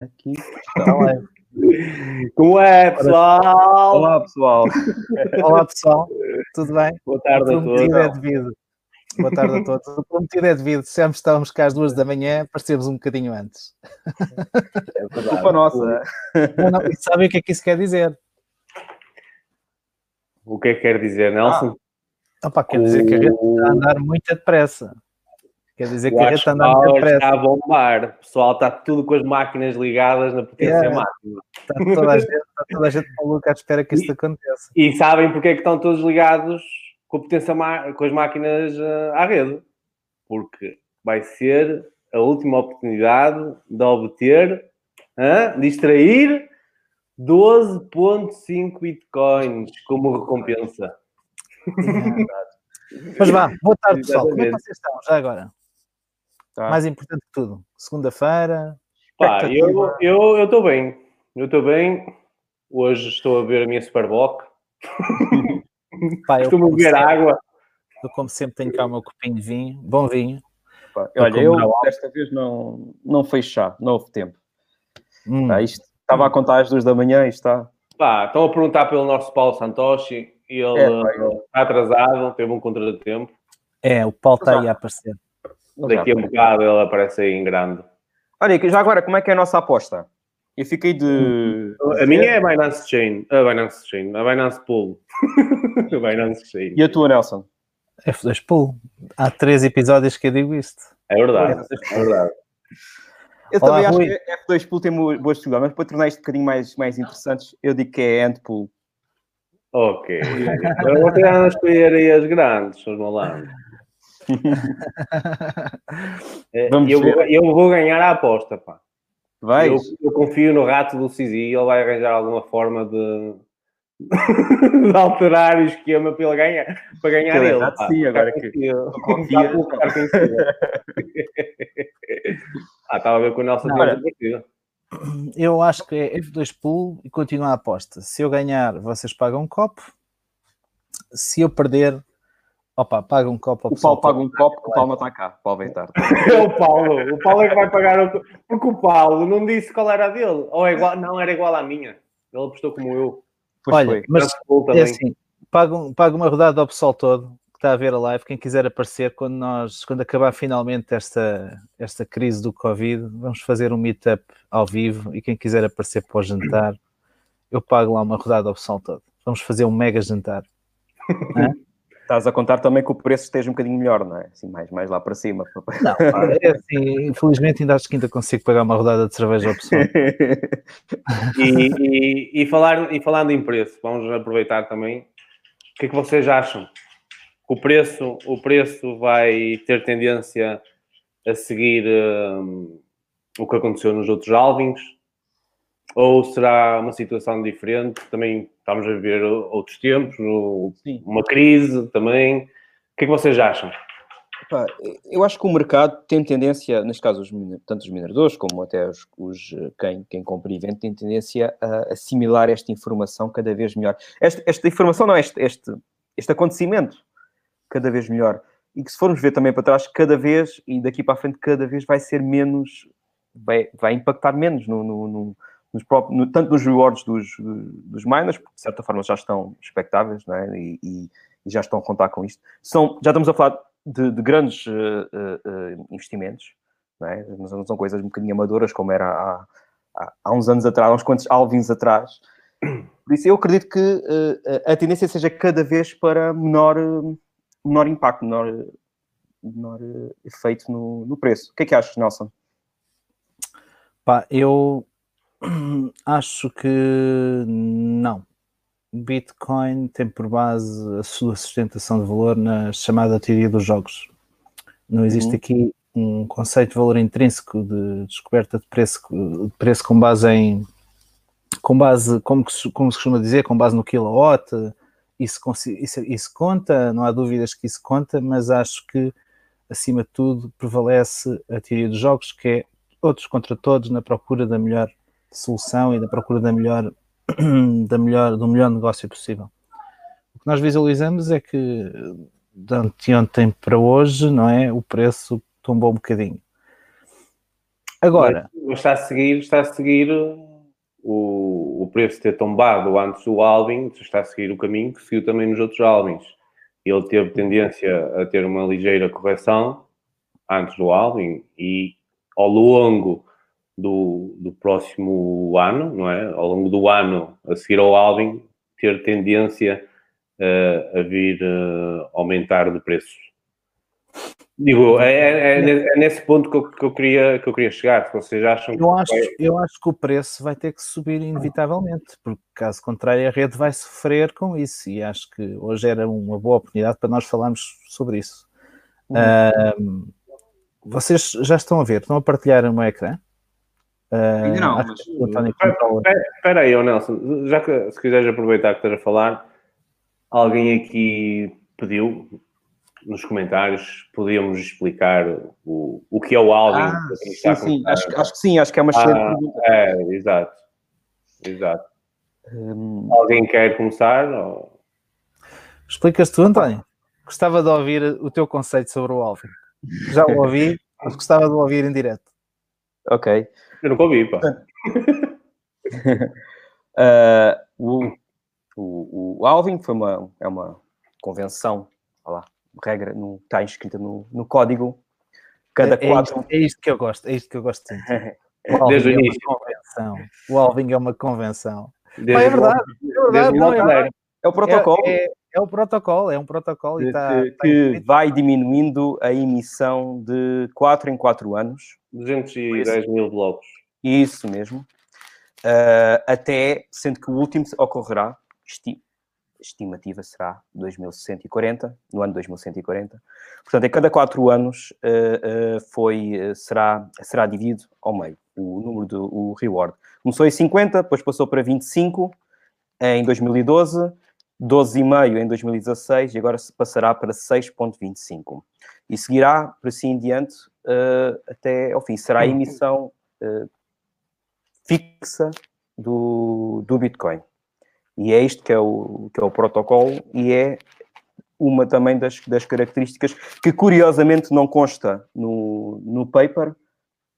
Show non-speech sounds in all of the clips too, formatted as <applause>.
Aqui está live. Como é, pessoal? Olá, pessoal. Olá, pessoal. Tudo bem? Boa tarde a O prometido é todos. devido. Boa tarde a todos. O prometido é devido. Se já estávamos cá às duas da manhã, parecemos um bocadinho antes. É verdade. Culpa nossa. Não, não, e sabem o que é que isso quer dizer? O que é que quer dizer, Nelson? Opa, quer dizer que a rede está a andar muito depressa. Quer dizer que o a rede está a muito está bombar. O pessoal está tudo com as máquinas ligadas na potência Yeah. máxima. Está toda a gente, está toda a gente maluca à espera que isto aconteça. E sabem porque é que estão todos ligados com a potência com as máquinas eh, à rede? Porque vai ser a última oportunidade de obter, hã? de extrair 12.5 bitcoins como recompensa. <laughs> Mas vá, boa tarde, pessoal. Como é que vocês estão já agora? Tá. Mais importante que tudo. Segunda-feira. Pá, eu eu estou bem. Eu estou bem. Hoje estou a ver a minha Superboc. <laughs> Pá, Estou a beber água. eu, como sempre, tenho cá o meu copinho de vinho. Bom vinho. Pá, Eu Olha, eu desta vez não, não fez chá, não houve tempo. Hum. Tá, isto estava a contar às duas da manhã e está. Pá, estão a perguntar pelo nosso Paulo Santoshi. e Ele É, pá, está atrasado, teve um contratempo. É, o Paulo está aí a aparecer. Daqui a um bocado ele aparece aí em grande. Olha, que já agora, como é que é a nossa aposta? Eu fiquei de. A minha é a Binance Chain. A Binance Chain. A Binance Pool. <laughs> a Binance Chain. E a tua, Nelson? F2 Pool. Há três episódios que eu digo isto. É verdade. É verdade. Eu Olá, também acho Rui. que F2 Pool tem bo- boas possibilidades, mas para tornar isto um bocadinho mais, mais interessante, eu digo que é Ant Pool. Ok. Agora andam a escolher aí as grandes, seus malandros. É, Vamos eu, ver. vou, eu vou ganhar a aposta, pá. Vais? Eu, eu confio no rato do Sisi, ele vai arranjar alguma forma de, <laughs> de alterar o esquema para ele ganhar, para ganhar Aquele ele. pá. sim, agora que- confia. <laughs> Ah, estava a ver com o Nelson. Eu acho que é F2 Pool e continua a aposta. Se eu ganhar, vocês pagam um copo. Se eu perder, opa, paga um copo ao O pessoal Paulo paga um copo que o Paulo não está cá. O Paulo vem tarde. É o Paulo. O Paulo é que vai pagar. O... Porque o Paulo não disse qual era a dele. Ou é igual... Não, era igual à minha. Ele apostou como eu. Pois Olha, foi. mas é assim, paga, um- paga uma rodada ao pessoal todo que está a ver a live. Quem quiser aparecer, quando nós, quando acabar finalmente esta, esta crise do Covid, vamos fazer um meetup ao vivo e quem quiser aparecer para o jantar, eu pago lá uma rodada ao pessoal todo. Vamos fazer um mega jantar. <laughs> Estás a contar também que o preço esteja um bocadinho melhor, não é? Assim, mais, mais lá para cima. Não, pá, é assim, infelizmente ainda acho que ainda consigo pagar uma rodada de cerveja ao pessoal. <laughs> E, e, e, falar, e falando em preço, vamos aproveitar também. O que é que vocês acham? O preço, o preço vai ter tendência a seguir hum, o que aconteceu nos outros halvings? Ou será uma situação diferente? Também estamos a viver outros tempos, no- uma crise também. O que é que vocês acham? Pá, eu acho que o mercado tem tendência, neste caso, os, tanto os mineradores como até os, os, quem, quem compra e vende, tem tendência a assimilar esta informação cada vez melhor. Esta, esta informação, não, este, este, este acontecimento, cada vez melhor. E que se formos ver também para trás, cada vez, e daqui para a frente, cada vez vai ser menos, vai, vai impactar menos no, no- no- nos próprios, no- tanto nos rewards dos, dos miners, porque de certa forma já estão expectáveis, não é? E, e- e já estão a contar com isto. São, já estamos a falar de, de grandes eh, eh, investimentos, não é? Mas não são coisas um bocadinho amadoras como era há, há, há uns anos atrás, há uns quantos alvins atrás. Por isso eu acredito que eh, a tendência seja cada vez para menor, menor impacto, menor, menor efeito no, no preço. O que é que achas, Nelson? Pá, eu <clears throat> acho que não. Bitcoin tem por base a sua sustentação de valor na chamada teoria dos jogos. Não existe Uhum. aqui um conceito de valor intrínseco de descoberta de preço, de preço com base em com base, como, como se costuma dizer, com base no kilowatt, isso, isso, isso conta, não há dúvidas que isso conta, mas acho que acima de tudo prevalece a teoria dos jogos, que é outros contra todos na procura da melhor solução e na procura da melhor, <clears throat> da melhor, do melhor negócio possível. O que nós visualizamos é que de anteontem para hoje, não é? O preço tombou um bocadinho. Agora. Está a seguir, está a seguir o, o preço ter tombado antes do Alvin, está a seguir o caminho que seguiu também nos outros Alvins. Ele teve tendência a ter uma ligeira correção antes do Alvin e ao longo do, do próximo ano, não é? Ao longo do ano a seguir ao Alvin, ter tendência uh, a vir uh, aumentar de preços. Digo, é, é, é, é, nesse ponto que eu, que eu, queria, que eu queria chegar. Se vocês acham eu acho, vai... eu acho que o preço vai ter que subir inevitavelmente, porque caso contrário a rede vai sofrer com isso. E acho que hoje era uma boa oportunidade para nós falarmos sobre isso. Uhum. vocês já estão a ver, estão a partilhar o meu ecrã? Ainda não, mas... Espera aí, Nelson, já que se quiseres aproveitar que estás a falar, alguém aqui pediu nos comentários, podíamos explicar o, o que é o Alvin. Ah, sim, sim. Acho, acho, que sim, acho que é uma excelente ah, pergunta. É, exato. Exato. Hum... Alguém quer começar? Ou... Explicas tu, António. Gostava de ouvir o teu conceito sobre o Alvin. Já o ouvi, mas gostava de ouvir em direto. Ok. Eu nunca ouvi, pá. <laughs> uh, o, o, o Alvin foi uma, é uma convenção, lá, regra, no, está inscrita no, no código. Cada é, quatro... é, isto, é isto que eu gosto, é isto que eu gosto de <laughs> O Alvin Desde é uma convenção. O Alvin é uma convenção. Desde é verdade, é verdade, não, é, verdade. é o protocolo. É, é, é, o protocolo, é um protocolo e tá, que, tá que vai diminuindo a emissão de 4 em 4 anos. 210 mil blocos. Isso mesmo. Uh, até, sendo que o último ocorrerá, esti estimativa será 2140, no ano 2140. Portanto, a cada quatro anos uh, uh, foi, será, será dividido ao meio o número do o reward. Começou em 50, depois passou para 25 em 2012, 12,5 em 2016 e agora passará para 6,25. E seguirá, por assim em diante, até ao fim. Será a emissão fixa do, do Bitcoin. E é isto que é o, que é o protocolo e é uma também das, das características que curiosamente não consta no, no paper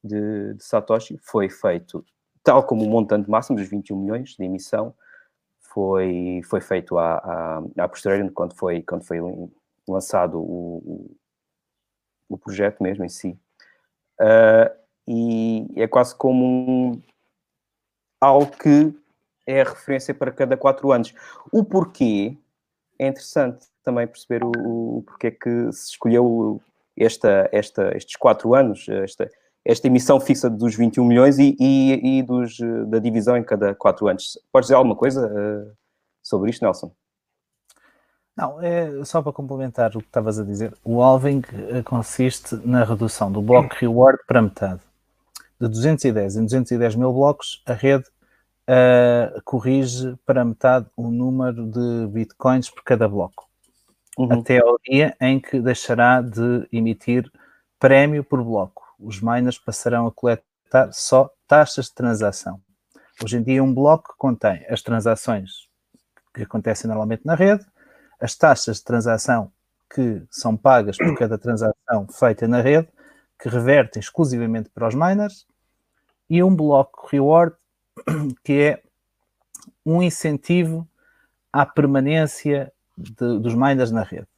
de, de Satoshi. Foi feito, tal como o montante máximo dos 21 milhões de emissão, foi, foi feito à, à, à posteriori, quando foi, quando foi lançado o, o projeto mesmo em si. Uh, e é quase como um, algo que é a referência para cada quatro anos. O porquê é interessante também perceber o, o porquê que se escolheu esta, esta, estes quatro anos, esta, esta emissão fixa dos 21 milhões e, e, e dos, da divisão em cada quatro anos. Podes dizer alguma coisa uh, sobre isto, Nelson? Não, é só para complementar o que estavas a dizer. O halving eh, consiste na redução do bloco reward para metade de 210 em 210 mil blocos, a rede uh, corrige para metade o número de bitcoins por cada bloco, uhum. até ao dia em que deixará de emitir prémio por bloco. Os miners passarão a coletar só taxas de transação. Hoje em dia, um bloco contém as transações que acontecem normalmente na rede, as taxas de transação que são pagas por cada transação feita na rede, que revertem exclusivamente para os miners, e um bloco reward, <coughs> que é um incentivo à permanência de, dos miners na rede.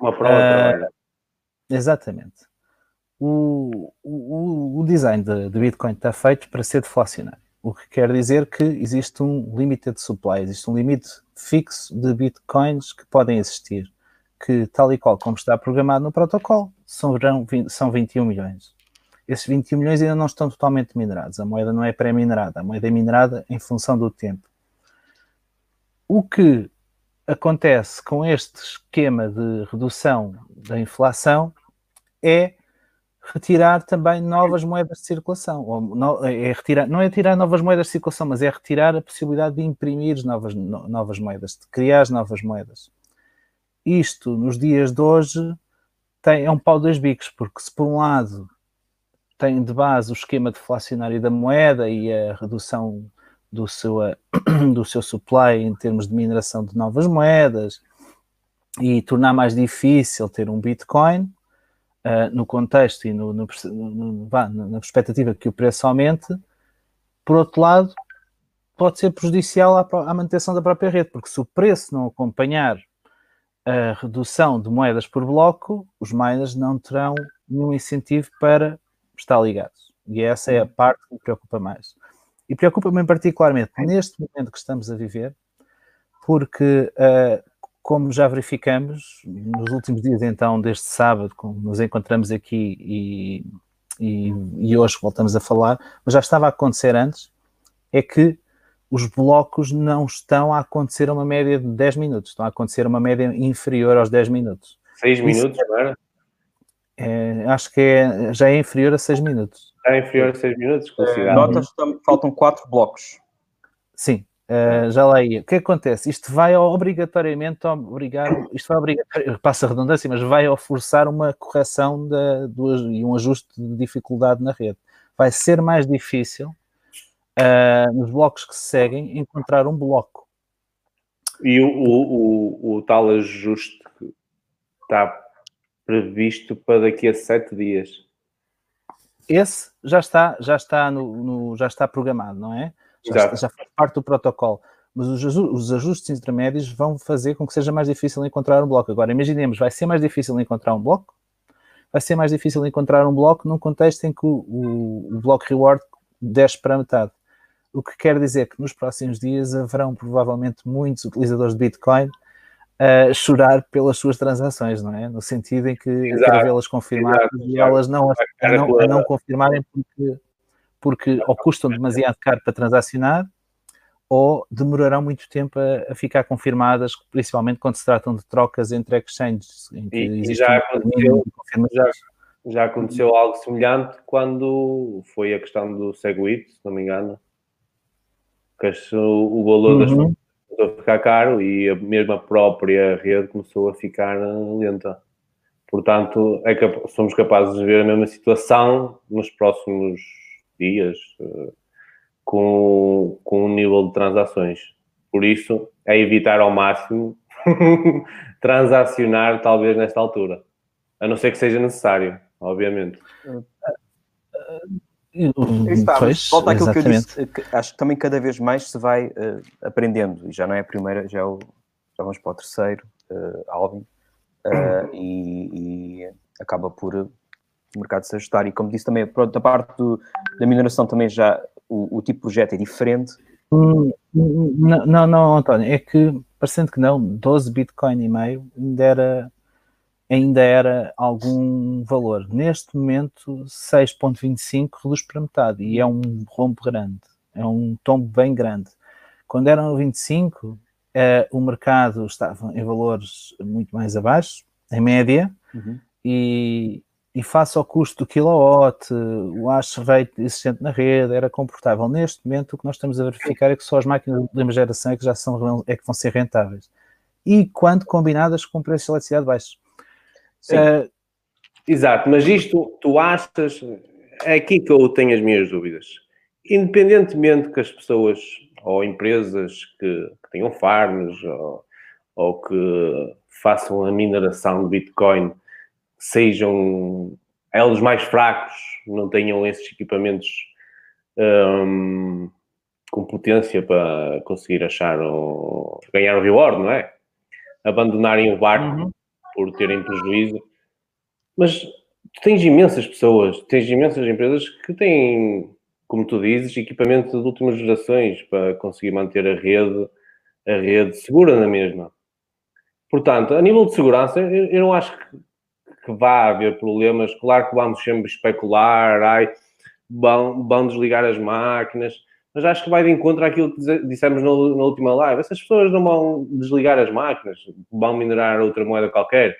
Uma prova uh, Exatamente. O, o, o design de, de, Bitcoin está feito para ser deflacionário, o que quer dizer que existe um limited supply, existe um limite fixo de Bitcoins que podem existir, que tal e qual como está programado no protocolo, são, são 21 milhões esses 21 milhões ainda não estão totalmente minerados. A moeda não é pré-minerada, a moeda é minerada em função do tempo. O que acontece com este esquema de redução da inflação é retirar também novas moedas de circulação. Ou é retirar, não é tirar novas moedas de circulação, mas é retirar a possibilidade de imprimir novas, novas moedas, de criar novas moedas. Isto, nos dias de hoje, tem, é um pau dois bicos, porque se por um lado tem de base o esquema deflacionário da moeda e a redução do seu, <coughs> do seu supply em termos de mineração de novas moedas e tornar mais difícil ter um Bitcoin. Uh, no contexto e no, no, no, na perspectiva que o preço aumente, por outro lado, pode ser prejudicial à, à manutenção da própria rede, porque se o preço não acompanhar a redução de moedas por bloco, os miners não terão nenhum incentivo para estar ligados. E essa é a parte que me preocupa mais. E preocupa-me particularmente neste momento que estamos a viver, porque, uh, como já verificamos, nos últimos dias, então, deste sábado, como nos encontramos aqui e, e, e hoje voltamos a falar, mas já estava a acontecer antes, é que os blocos não estão a acontecer a uma média de 10 minutos, estão a acontecer a uma média inferior aos 10 minutos. 6 minutos, não era? É, acho que é, já é inferior a 6 minutos. Já é inferior a 6 minutos, é, Notas faltam 4 blocos. Sim, uh, já lá ia. O que acontece? Isto vai obrigatoriamente obrigar, isto vai obrigatoriamente, passa a redundância, mas vai forçar uma correção da, do, e um ajuste de dificuldade na rede. Vai ser mais difícil uh, nos blocos que se seguem, encontrar um bloco. E o, o, o, o tal ajuste está previsto para daqui a sete dias. Esse já está, já está, no, no já está programado, não é? Já, já, faz parte do protocolo. Mas os, os ajustes intermédios vão fazer com que seja mais difícil encontrar um bloco. Agora, imaginemos, vai ser mais difícil encontrar um bloco? Vai ser mais difícil encontrar um bloco num contexto em que o, o, o bloco reward desce para a metade. O que quer dizer que nos próximos dias haverão provavelmente muitos utilizadores de Bitcoin a chorar pelas suas transações, não é? No sentido em que quer vê-las confirmadas e elas não, a, não, a não confirmarem porque, porque ou custam demasiado caro para transacionar ou demorarão muito tempo a, a, ficar confirmadas, principalmente quando se tratam de trocas entre exchanges. E, e já, aconteceu, já, já, aconteceu algo semelhante quando foi a questão do Segwit, se não me engano, que o valor uhum. das começou a ficar caro e a mesma própria rede começou a ficar lenta. Portanto, é que somos capazes de ver a mesma situação nos próximos dias eh, com, com um nível de transações. Por isso, é evitar ao máximo <laughs> transacionar, talvez, nesta altura. A não ser que seja necessário, obviamente. Uh, uh, Está, pois, volta àquilo que eu disse, que acho que também cada vez mais se vai uh, aprendendo, e já não é a primeira, já, é o, já vamos para o terceiro, uh, Alvin, uh, e, e, acaba por o mercado se ajustar. E como disse também, da parte do, da mineração também já o, o, tipo de projeto é diferente. Hum, não, não, não, António, é que, parecendo que não, 12 Bitcoin e meio ainda era ainda era algum valor. Neste momento, 6,25 reduz para metade e é um rombo grande, é um tombo bem grande. Quando eram 25, eh, o mercado estava em valores muito mais abaixo, em média, uhum. e, e face ao custo do kilowatt, o hash rate existente na rede era comportável. Neste momento, o que nós estamos a verificar é que só as máquinas de última geração é que já são, é que vão ser rentáveis. E quando combinadas com preços de eletricidade baixos. Uh, exato, mas isto tu achas. É aqui que eu tenho as minhas dúvidas. Independentemente que as pessoas ou empresas que, que tenham farms ou, ou, que façam a mineração de Bitcoin sejam elos mais fracos, não tenham esses equipamentos um, com potência para conseguir achar o, ganhar o reward, não é? Abandonarem o barco uhum por terem prejuízo. Mas tu tens imensas pessoas, tens imensas empresas que têm, como tu dizes, equipamento de últimas gerações para conseguir manter a rede, a rede segura na mesma. Portanto, a nível de segurança, eu, não acho que, que vá haver problemas. Claro que vamos sempre especular, ai, vão, vão desligar as máquinas, mas acho que vai de encontro àquilo que dissemos na, na, última live. Essas pessoas não vão desligar as máquinas, vão minerar outra moeda qualquer.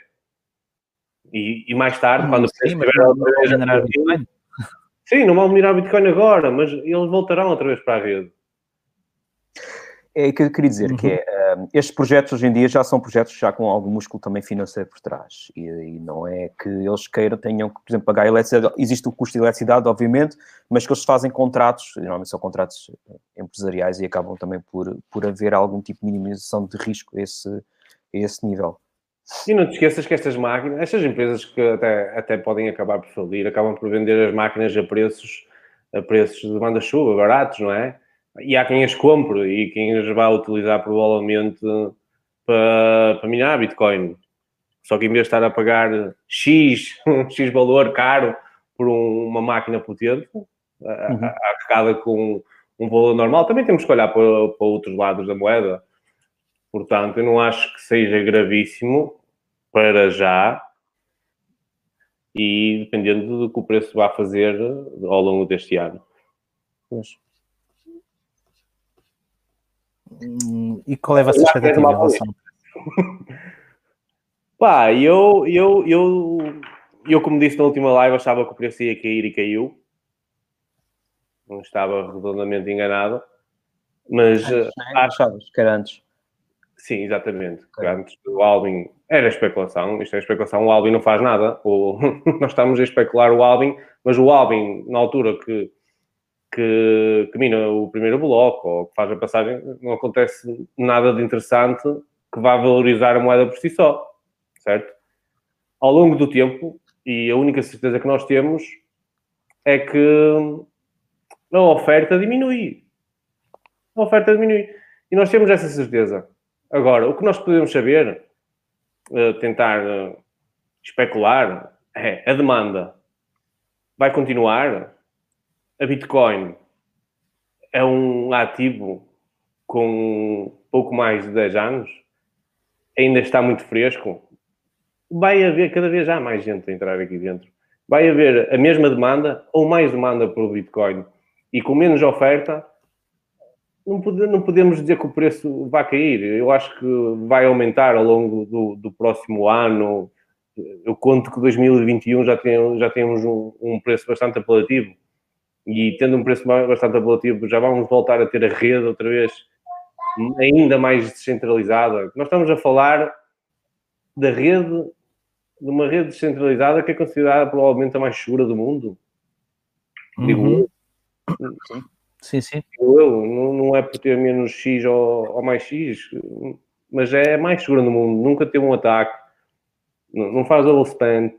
E, e mais tarde, quando sim, o preço estiver minerar Bitcoin. Sim, não vão minerar Bitcoin agora, mas eles voltarão outra vez para a rede. É o que eu queria dizer, uhum. que é, um, estes projetos hoje em dia já são projetos já com algum músculo também financeiro por trás. E, e, não é que eles queiram, tenham que, por exemplo, pagar a eletricidade. Existe o custo de eletricidade, obviamente, mas que eles fazem contratos, normalmente são contratos empresariais e acabam também por, por haver algum tipo de minimização de risco a esse, a esse nível. E não te esqueças que estas máquinas, estas empresas que até, até podem acabar por falir, acabam por vender as máquinas a preços, a preços de banda-chuva, baratos, não é? E há quem as compre e quem as vá utilizar provavelmente para, para minar Bitcoin. Só que em vez de estar a pagar X, <laughs> X valor caro por um, uma máquina potente, uhum. arrecada com um valor normal, também temos que olhar para, para outros lados da moeda. Portanto, eu não acho que seja gravíssimo para já e dependendo do que o preço vai fazer ao longo deste ano. Mas... E qual é a vossa expectativa em relação? Pá, eu, eu, eu, eu, como disse na última live, achava que o preço ia cair e caiu. Não estava redondamente enganado. Mas antes, uh, acho... que era antes. Sim, exatamente. Okay. Antes do Alvin era especulação. Isto é especulação. O Alvin não faz nada. O... <laughs> Nós estamos a especular o Alvin, mas o Alvin, na altura que, que, que mina o primeiro bloco ou que faz a passagem, não acontece nada de interessante que vá valorizar a moeda por si só. Certo? Ao longo do tempo, e a única certeza que nós temos é que a oferta diminui. A oferta diminui. E nós temos essa certeza. Agora, o que nós podemos saber, uh, tentar uh, especular, é a demanda vai continuar. A Bitcoin é um ativo com pouco mais de 10 anos, ainda está muito fresco. Vai haver cada vez há mais gente a entrar aqui dentro. Vai haver a mesma demanda ou mais demanda pelo Bitcoin e com menos oferta, não, pode, não podemos dizer que o preço vai cair. Eu acho que vai aumentar ao longo do, do próximo ano. Eu conto que 2021 já, tem, já temos um, um, preço bastante apelativo. E tendo um preço bastante apelativo, já vamos voltar a ter a rede outra vez ainda mais descentralizada. Nós estamos a falar da rede, de uma rede descentralizada que é considerada provavelmente a mais segura do mundo. Uhum. Digo, Sim, sim. Eu, não, não é por ter menos X ou, ou, mais X, mas é mais seguro no mundo. Nunca teve um ataque, não, não faz overspend.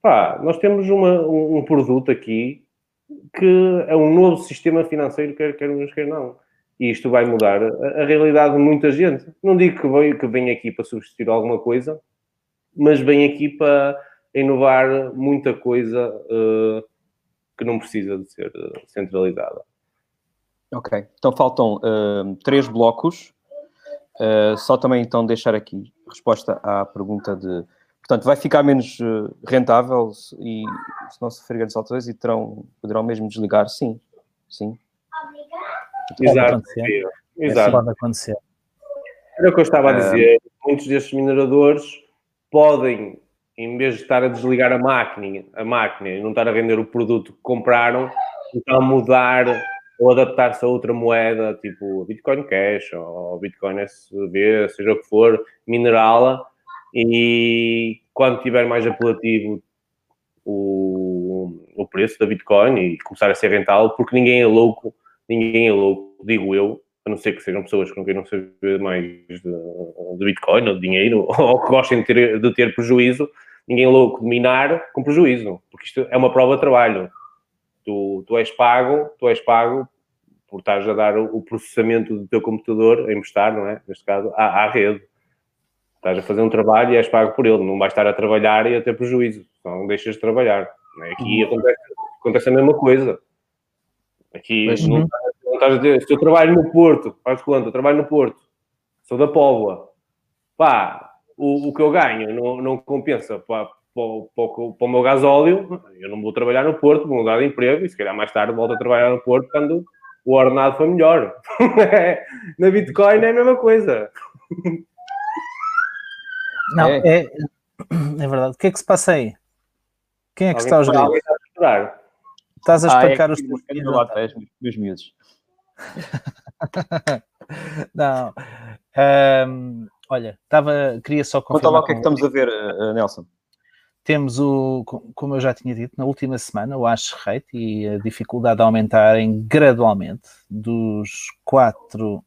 Pá, nós temos uma, um, um, produto aqui que é um novo sistema financeiro, quer queremos, quer não. E isto vai mudar a, a, realidade de muita gente. Não digo que vem, que aqui para substituir alguma coisa, mas vem aqui para inovar muita coisa. Uh, que não precisa de ser eh, centralizada. Ok, então faltam uh, três blocos. Uh, só também então deixar aqui resposta à pergunta de. Portanto, vai ficar menos rentável e se não sofrer grandes alterações e terão, poderão mesmo desligar? Sim, sim. Exato. Exato. Pode acontecer. Era o que eu estava a dizer. Muitos destes mineradores podem em vez de estar a desligar a máquina, a máquina e não estar a vender o produto que compraram, então mudar ou adaptar-se a outra moeda, tipo Bitcoin Cash ou Bitcoin SV, seja o que for, minerá-la e quando tiver mais apelativo o, o preço da Bitcoin e começar a ser rentável, porque ninguém é louco, ninguém é louco, digo eu, a não ser que sejam pessoas que não queiram saber mais de, de Bitcoin ou de dinheiro, <laughs> ou que gostem de ter, de ter prejuízo, ninguém louco de minar com prejuízo, porque isto é uma prova de trabalho. Tu, tu és pago, tu és pago por estares a dar o processamento do teu computador, a emprestar, não é? Neste caso, à, à rede. Estás a fazer um trabalho e és pago por ele. Não vais estar a trabalhar e a ter prejuízo. Não deixas de trabalhar. É? Aqui uhum. acontece, acontece, a mesma coisa. Aqui Mas, não, uhum. não, estás a dizer, se eu trabalho no Porto, faz conta, eu trabalho no Porto, sou da Póvoa, pá, o, o que eu ganho não, não compensa para, para, o meu gasóleo, eu não vou trabalhar no Porto, vou mudar de emprego e se calhar mais tarde volto a trabalhar no Porto quando o ordenado for melhor. <laughs> Na Bitcoin é a mesma coisa. Não, é. é, <clears throat> é verdade. O que é que se passa aí? Quem é que está a jogar? Estás a espancar ah, é os teus miúdos. Meus miúdos. <laughs> não. Um, Olha, estava, queria só confirmar. Conta lá o que é que estamos a ver, uh, Nelson. Temos o, como eu já tinha dito, na última semana, o hash rate e a dificuldade de aumentarem gradualmente dos 4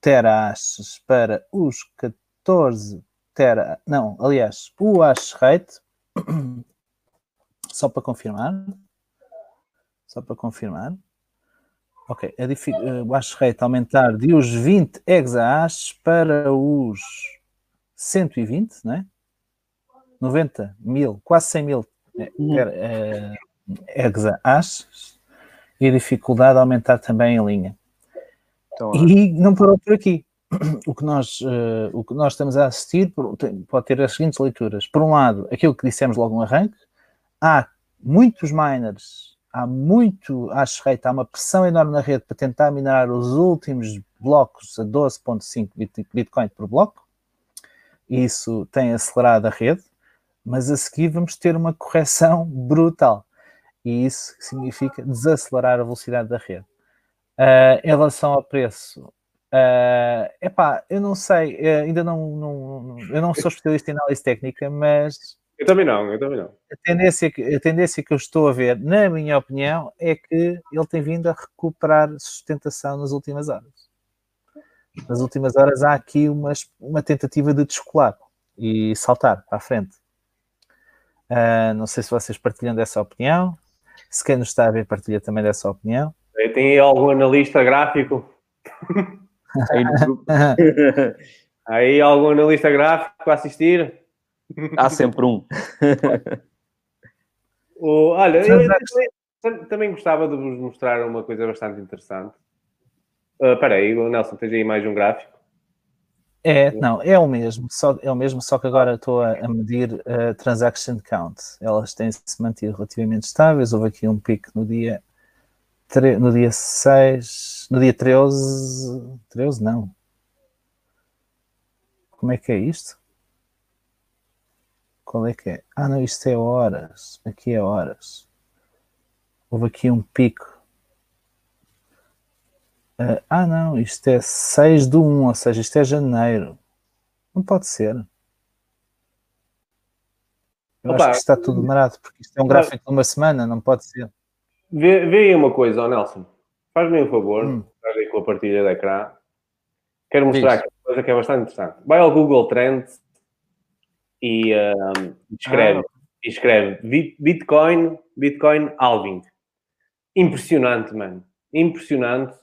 terahashes para os 14 tera, não, aliás, o hash rate, <clears throat> só para confirmar, só para confirmar, ok, a uh, o hash rate aumentar de os 20 exahashes para os 120, né? 90 mil, quase 100 mil uh, exahashes e a dificuldade aumentar também em linha. Então, e não parou por aqui. <clears throat> O que, nós, uh, o que nós estamos a assistir pode ter as seguintes leituras. Por um lado, aquilo que dissemos logo no arranque, há muitos miners, há muito hash rate, há uma pressão enorme na rede para tentar minerar os últimos blocos a 12.5 Bitcoin por bloco. Isso tem acelerado a rede, mas a seguir vamos ter uma correção <laughs> brutal. E isso significa desacelerar a velocidade da rede. Uh, em relação ao preço, uh, epá, eu não sei, uh, ainda não, não, eu não sou especialista em análise técnica, mas eu também não, eu também não. A tendência, que, a tendência que eu estou a ver, na minha opinião, é que ele tem vindo a recuperar sustentação nas últimas horas. Nas últimas horas há aqui uma, uma tentativa de descolar e saltar para a frente. Uh, não sei se vocês partilham dessa opinião. Se quem nos está a ver partilha também dessa opinião. Tem algum analista gráfico? <laughs> <laughs> aí algum analista gráfico a assistir? Há sempre um. <laughs> o, olha, eu também, também, gostava de vos mostrar uma coisa bastante interessante. Uh, espera aí, Nelson, tens aí mais um gráfico? É, não, é o mesmo, só, é o mesmo, só que agora estou a, a medir a uh, transaction count. Elas têm-se mantido relativamente estáveis. Houve aqui um pico no dia no dia 6, no dia 13, 13 não. Como é que é isto? Qual é que é? Ah, não, isto é horas. Aqui é horas. Houve aqui um pico. Uh, ah, não, isto é 6 de 1, ou seja, isto é janeiro. Não pode ser. Eu Opa, acho que está tudo marado, porque isto é um gráfico de uma semana, não pode ser. Vê, vê aí uma coisa, oh Nelson. Faz-me um favor, hum. faz aí com a partilha de ecrã. Quero mostrar aqui uma coisa que é bastante interessante. Vai ao Google Trends e um, escreve, ah. escreve Bitcoin, Bitcoin halving. Impressionante, mano. Impressionante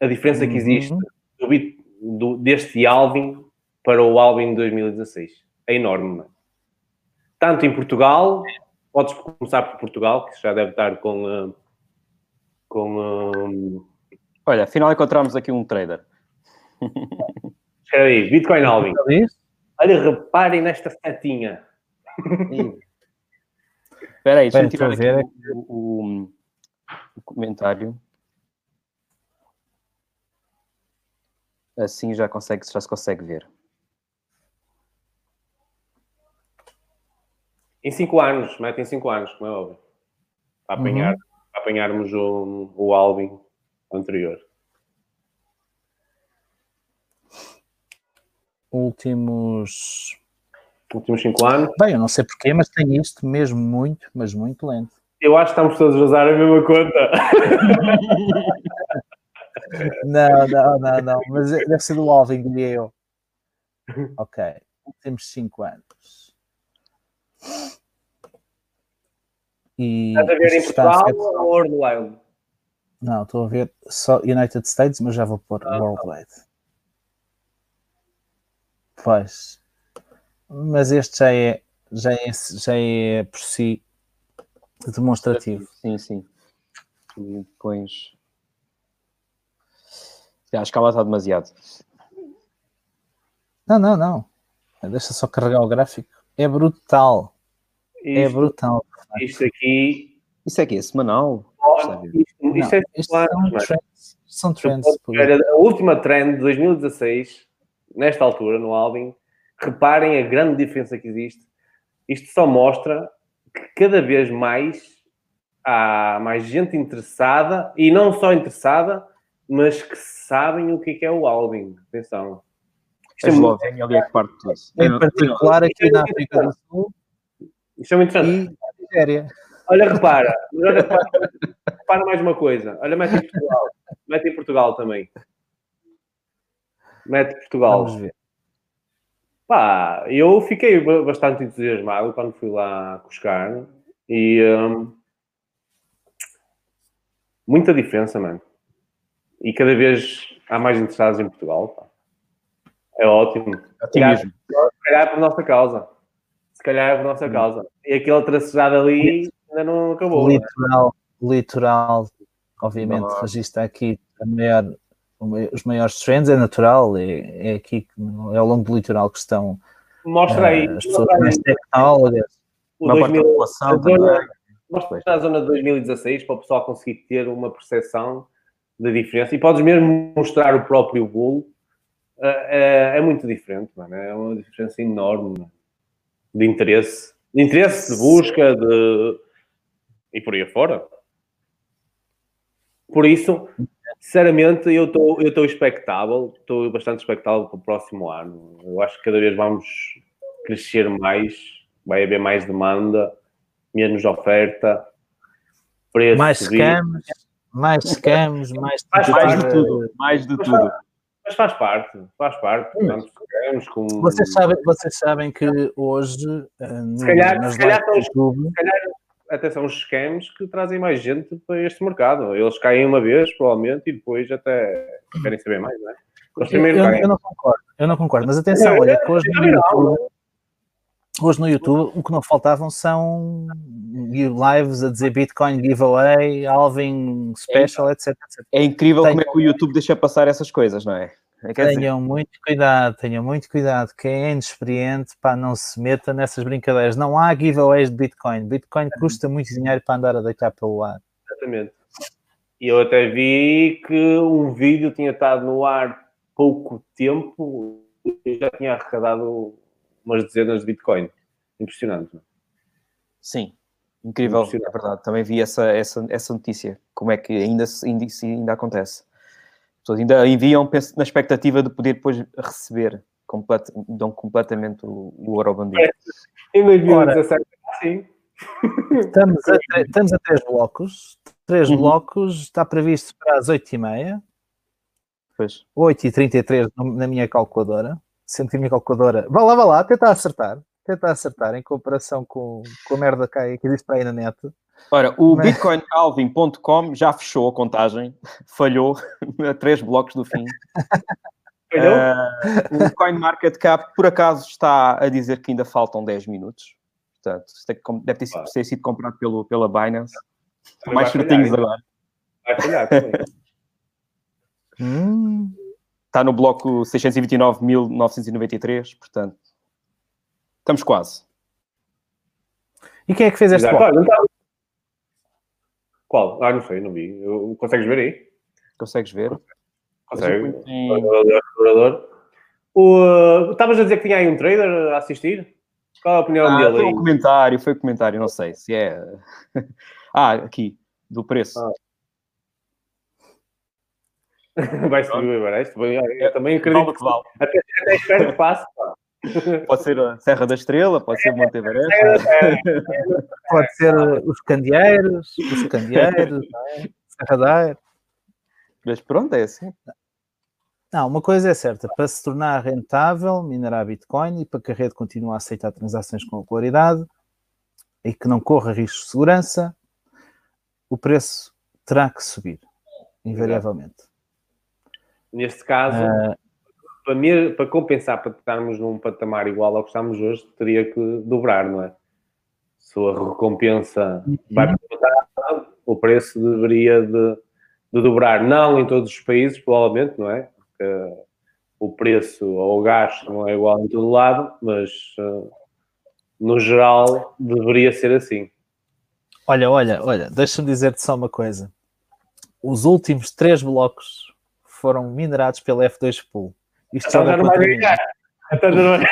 a diferença que existe uhum. do, do, deste halving para o halving de 2016. É enorme, mano. Tanto em Portugal, podes começar por Portugal, que já deve estar com. Uh, com uh, Olha, afinal encontramos aqui um trader. Espera aí, Bitcoin halving. Olha, reparem nesta setinha. Espera aí, deixa-me tirar aqui o, o, o, comentário. Assim já, consegue, já se consegue ver. Em 5 anos, mete em 5 anos, como é óbvio. Para, apanhar, uhum. para apanharmos o, o álbum anterior. últimos. Últimos 5 anos. Bem, eu não sei porquê, mas tem isto mesmo muito, mas muito lento. Eu acho que estamos todos a usar a mesma conta. <laughs> não, não, não, não. Mas deve ser do Alvin, diria eu. Ok. Últimos 5 anos. E Estás a ver em Portugal ou Worldwide? Não, estou a ver só United States, mas já vou pôr ah, Worldwide. Pois. Mas este já é, já é, já é por si demonstrativo. Sim, sim. E pões. Acho que ela está demasiado. Não, não, não. Deixa só carregar o gráfico. É brutal. É isto, é brutal. Isto aqui. Isso é que é semanal? isto, isto, é são, trends, são trends. A última trend de 2016 nesta altura, no álbum, reparem a grande diferença que existe. Isto só mostra que cada vez mais há mais gente interessada, e não só interessada, mas que sabem o que é, o álbum. Atenção. Isto é, é Eslovénia ali é que parte Em particular aqui na África do Sul. Isto é muito interessante. E Nigéria. Olha, repara, olha, repara, repara mais uma coisa. Olha, mete em Portugal. Mete em Portugal também. Mete Portugal. Vamos ver. Pá, eu fiquei bastante entusiasmado quando fui lá buscar e um, muita diferença, mano. E cada vez há mais interessados em Portugal. Pá. É ótimo. Calhar, calhar é por nossa causa. Se calhar é por nossa causa. E aquele tracejado ali ainda não acabou. Litoral, né? litoral obviamente, Nossa. registra aqui a maior, os maiores trends, é natural, é, é aqui é ao longo do litoral que estão Mostra aí, uh, as pessoas mais tecnológicas, uma 2000, população também. Mostra a zona de 2016 para o pessoal conseguir ter uma percepção da diferença e podes mesmo mostrar o próprio bolo. É, é, é muito diferente, mano. É uma diferença enorme mano. De interesse, de interesse, de busca, de e por aí fora. Por isso, sinceramente, eu estou eu estou expectável, estou bastante expectável para o próximo ano. Eu acho que cada vez vamos crescer mais, vai haver mais demanda, menos oferta, preço mais scams, mais scams, mais, mais, mais de tudo, mais de tudo. Mas faz parte, faz parte. Portanto, com... vocês, sabem, vocês sabem que hoje, se calhar, se calhar, YouTube, se calhar até são os scams que trazem mais gente para este mercado. Eles caem uma vez, provavelmente, e depois até querem saber mais, não é? Eu, eu, eu, não concordo, eu não concordo, mas atenção, olha, que hoje no YouTube, hoje no YouTube o que não faltavam são lives a dizer Bitcoin giveaway, Alvin special, etc, etc. É incrível Tem... como é que o YouTube deixa passar essas coisas, não é? É tenham dizer... muito cuidado, tenham muito cuidado. Quem é inexperiente, para não se meta nessas brincadeiras. Não há giveaways de Bitcoin. Bitcoin custa muito dinheiro para andar a deitar pelo ar. Exatamente. E eu até vi que um vídeo tinha estado no ar pouco tempo e já tinha arrecadado umas dezenas de Bitcoin. Impressionante. Não? É? Sim, incrível, é verdade. Também vi essa, essa, essa notícia. Como é que ainda, ainda, ainda acontece pessoas ainda enviam na expectativa de poder depois receber complet, dão completamente o, o euro bandido. É, em 2017, sim. Estamos a, <laughs> estamos a três blocos. Três uhum. blocos, está previsto para as 8h30. Pois. 8h33 na minha calculadora. Minha calculadora. Vá lá, vá lá, tentar acertar. Tentar acertar em comparação com, com a merda que, que existe para aí na net. Ora, o Mas... bitcoinalvin.com já fechou a contagem, falhou <laughs> a três blocos do fim. <laughs> Uh, o CoinMarketCap, por acaso, está a dizer que ainda faltam 10 minutos. Portanto, deve ter, sido, ter sido comprado pelo, pela Binance. Também Mais certinhos agora. Vai falhar <laughs> hum. Está no bloco 629.993, portanto, estamos quase. E quem é que fez este bloco? Então, qual? Ah, não sei, não vi. Eu, consegues ver aí? Consegues ver? Consegue. O, estavas a dizer que tinha aí um trader a assistir? Qual a opinião ah, dele? Foi um comentário, foi um comentário, não sei se é. <laughs> ah, aqui, do preço. Ah. <laughs> Vai subir o Everest. Eu também acredito que vale. Até, até espero que passe. <laughs> Pode ser a Serra da Estrela, pode ser Monte Everest. pode ser os candeeiros, os candeeiros, é? Serra da Aire. Mas pronto, é assim. Não, uma coisa é certa, para se tornar rentável, minerar Bitcoin e para que a rede continue a aceitar transações com regularidade e que não corra risco de segurança, o preço terá que subir, invariavelmente. Neste caso, uh, para, me, para compensar, para estarmos num patamar igual ao que estamos hoje, teria que dobrar, não é? Se a recompensa vai uhum. para o preço deveria de, de, dobrar, não em todos os países, provavelmente, não é? Porque o preço ou o gasto não é igual em todo lado, mas uh, no geral deveria ser assim. Olha, olha, olha, deixa-me dizer-te só uma coisa. Os últimos três blocos foram minerados pela F2 Pool. Isto ganhar. Então já não vai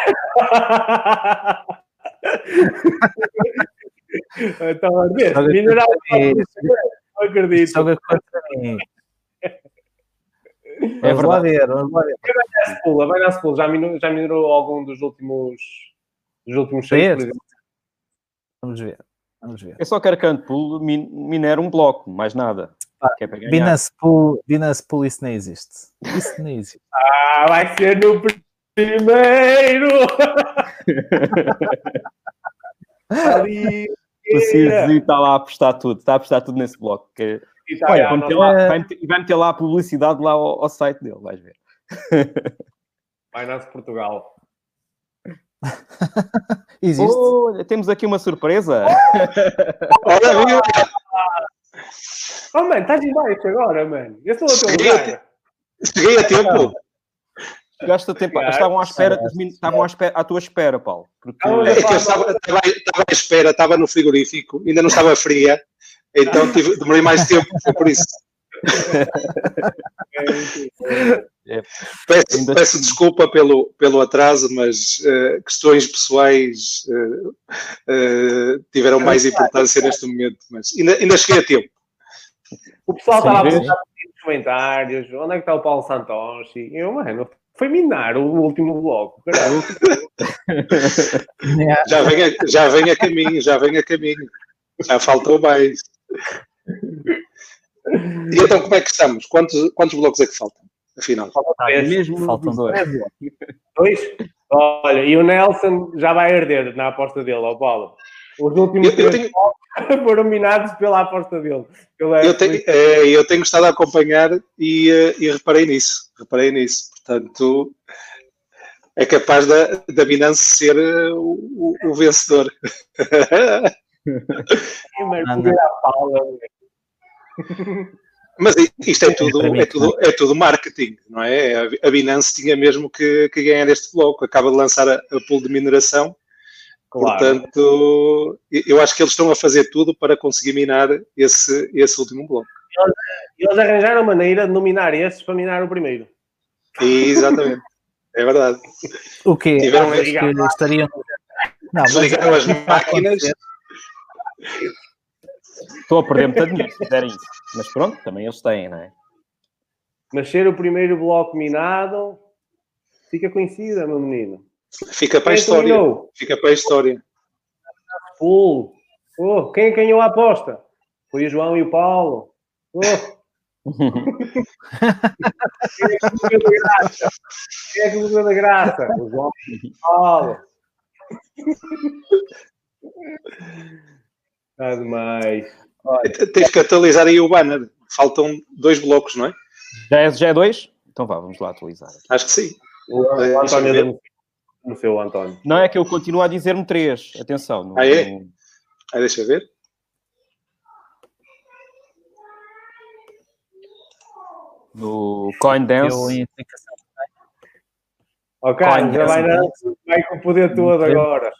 Então vai ver. Mineral. Não acredito. Joga contra mim. É vamos lá ver, vamos lá ver. Vai dar spool, já minerou, já minerou algum dos últimos dos últimos seis, por exemplo? Vamos ver. Vamos ver. Eu só quero que a Antpool minere um bloco, mais nada. É Binance Pool, Binance Pool, isso não existe. Isso não existe. <laughs> ah, vai ser no primeiro! <laughs> Ali, O Cirzi está lá a apostar tudo, está a apostar tudo nesse bloco. Que... e tá Olha, aí, vai, meter lá, vai, meter, vai meter lá a publicidade lá ao, ao site dele, vais ver. <laughs> Finance Portugal. Existe. Olha, temos aqui uma surpresa. Ora, viu? Oh, mano, estás em baixo agora, mano. Eu estou a teu Cheguei a lugar. Cheguei a tempo. Chegaste a tempo. Estavam à espera, estavam à, espera, à tua espera, Paulo. Porque É que eu estava, estava, estava à espera, estava no frigorífico, ainda não estava fria, então tive, demorei mais tempo, foi por isso. Peço, Ainda- peço desculpa pelo, pelo atraso, mas eh, questões pessoais eh, eh, tiveram mais importância neste momento, mas ainda, ainda cheguei a tempo. O pessoal estava a perguntar nos comentários onde é que está o Paulo Santos? E eu, mano, foi minar o último bloco. Caralho. <laughs> Já vem a, já vem a caminho, já vem a caminho. Já faltou mais. E então como é que estamos? Quantos, quantos blocos é que faltam? Afinal. está Três. mesmo Faltam dois. Dois? Olha, e o Nelson já vai arder na aposta dele, ó Paulo. Os últimos Eu, eu três tenho, <laughs> foram minados pela aposta dele. Ele é- eu, tenho, eh, eu tenho estado a acompanhar e, eh, e reparei nisso. Reparei nisso. Portanto, é capaz da, da Binance ser eh, o, o- o vencedor. <laughs> À Paula. Mas isto é tudo, é tudo, é tudo marketing, não é? A- Binance tinha mesmo que, que ganhar este bloco. Acaba de lançar a, a pool de mineração. Claro. Portanto, eu acho que eles estão a fazer tudo para conseguir minar esse, esse último bloco. E eles arranjaram maneira de nominar estes para minar o primeiro. Exatamente. <laughs> É verdade. O quê? Tiveram esse- que estariam. Não, mas Desligaram as máquinas. Estou a perder muito dinheiro se fizerem isso. Mas pronto, também eles têm, não é? Mas ser o primeiro bloco minado fica conhecida, meu menino. Fica para a Quem história. dominou? Fica para a história. Full. Oh, quem ganhou a aposta? Foi o João e o Paulo. Oh. Quem é que da graça? Quem é que me deu da graça? O João e o Paulo. Está demais. Tens que atualizar aí o banner. Faltam dois blocos, não é? Já é, já é dois? Então vá, vamos lá atualizar. Acho que sim. O, o eu António no seu António. Não é que eu continuo a dizer-me três. Atenção. não- Ah, é? não- Ah, deixa eu ver. No CoinDance. Eu. Ok, Coin, já vai, dar- vai com o poder todo agora.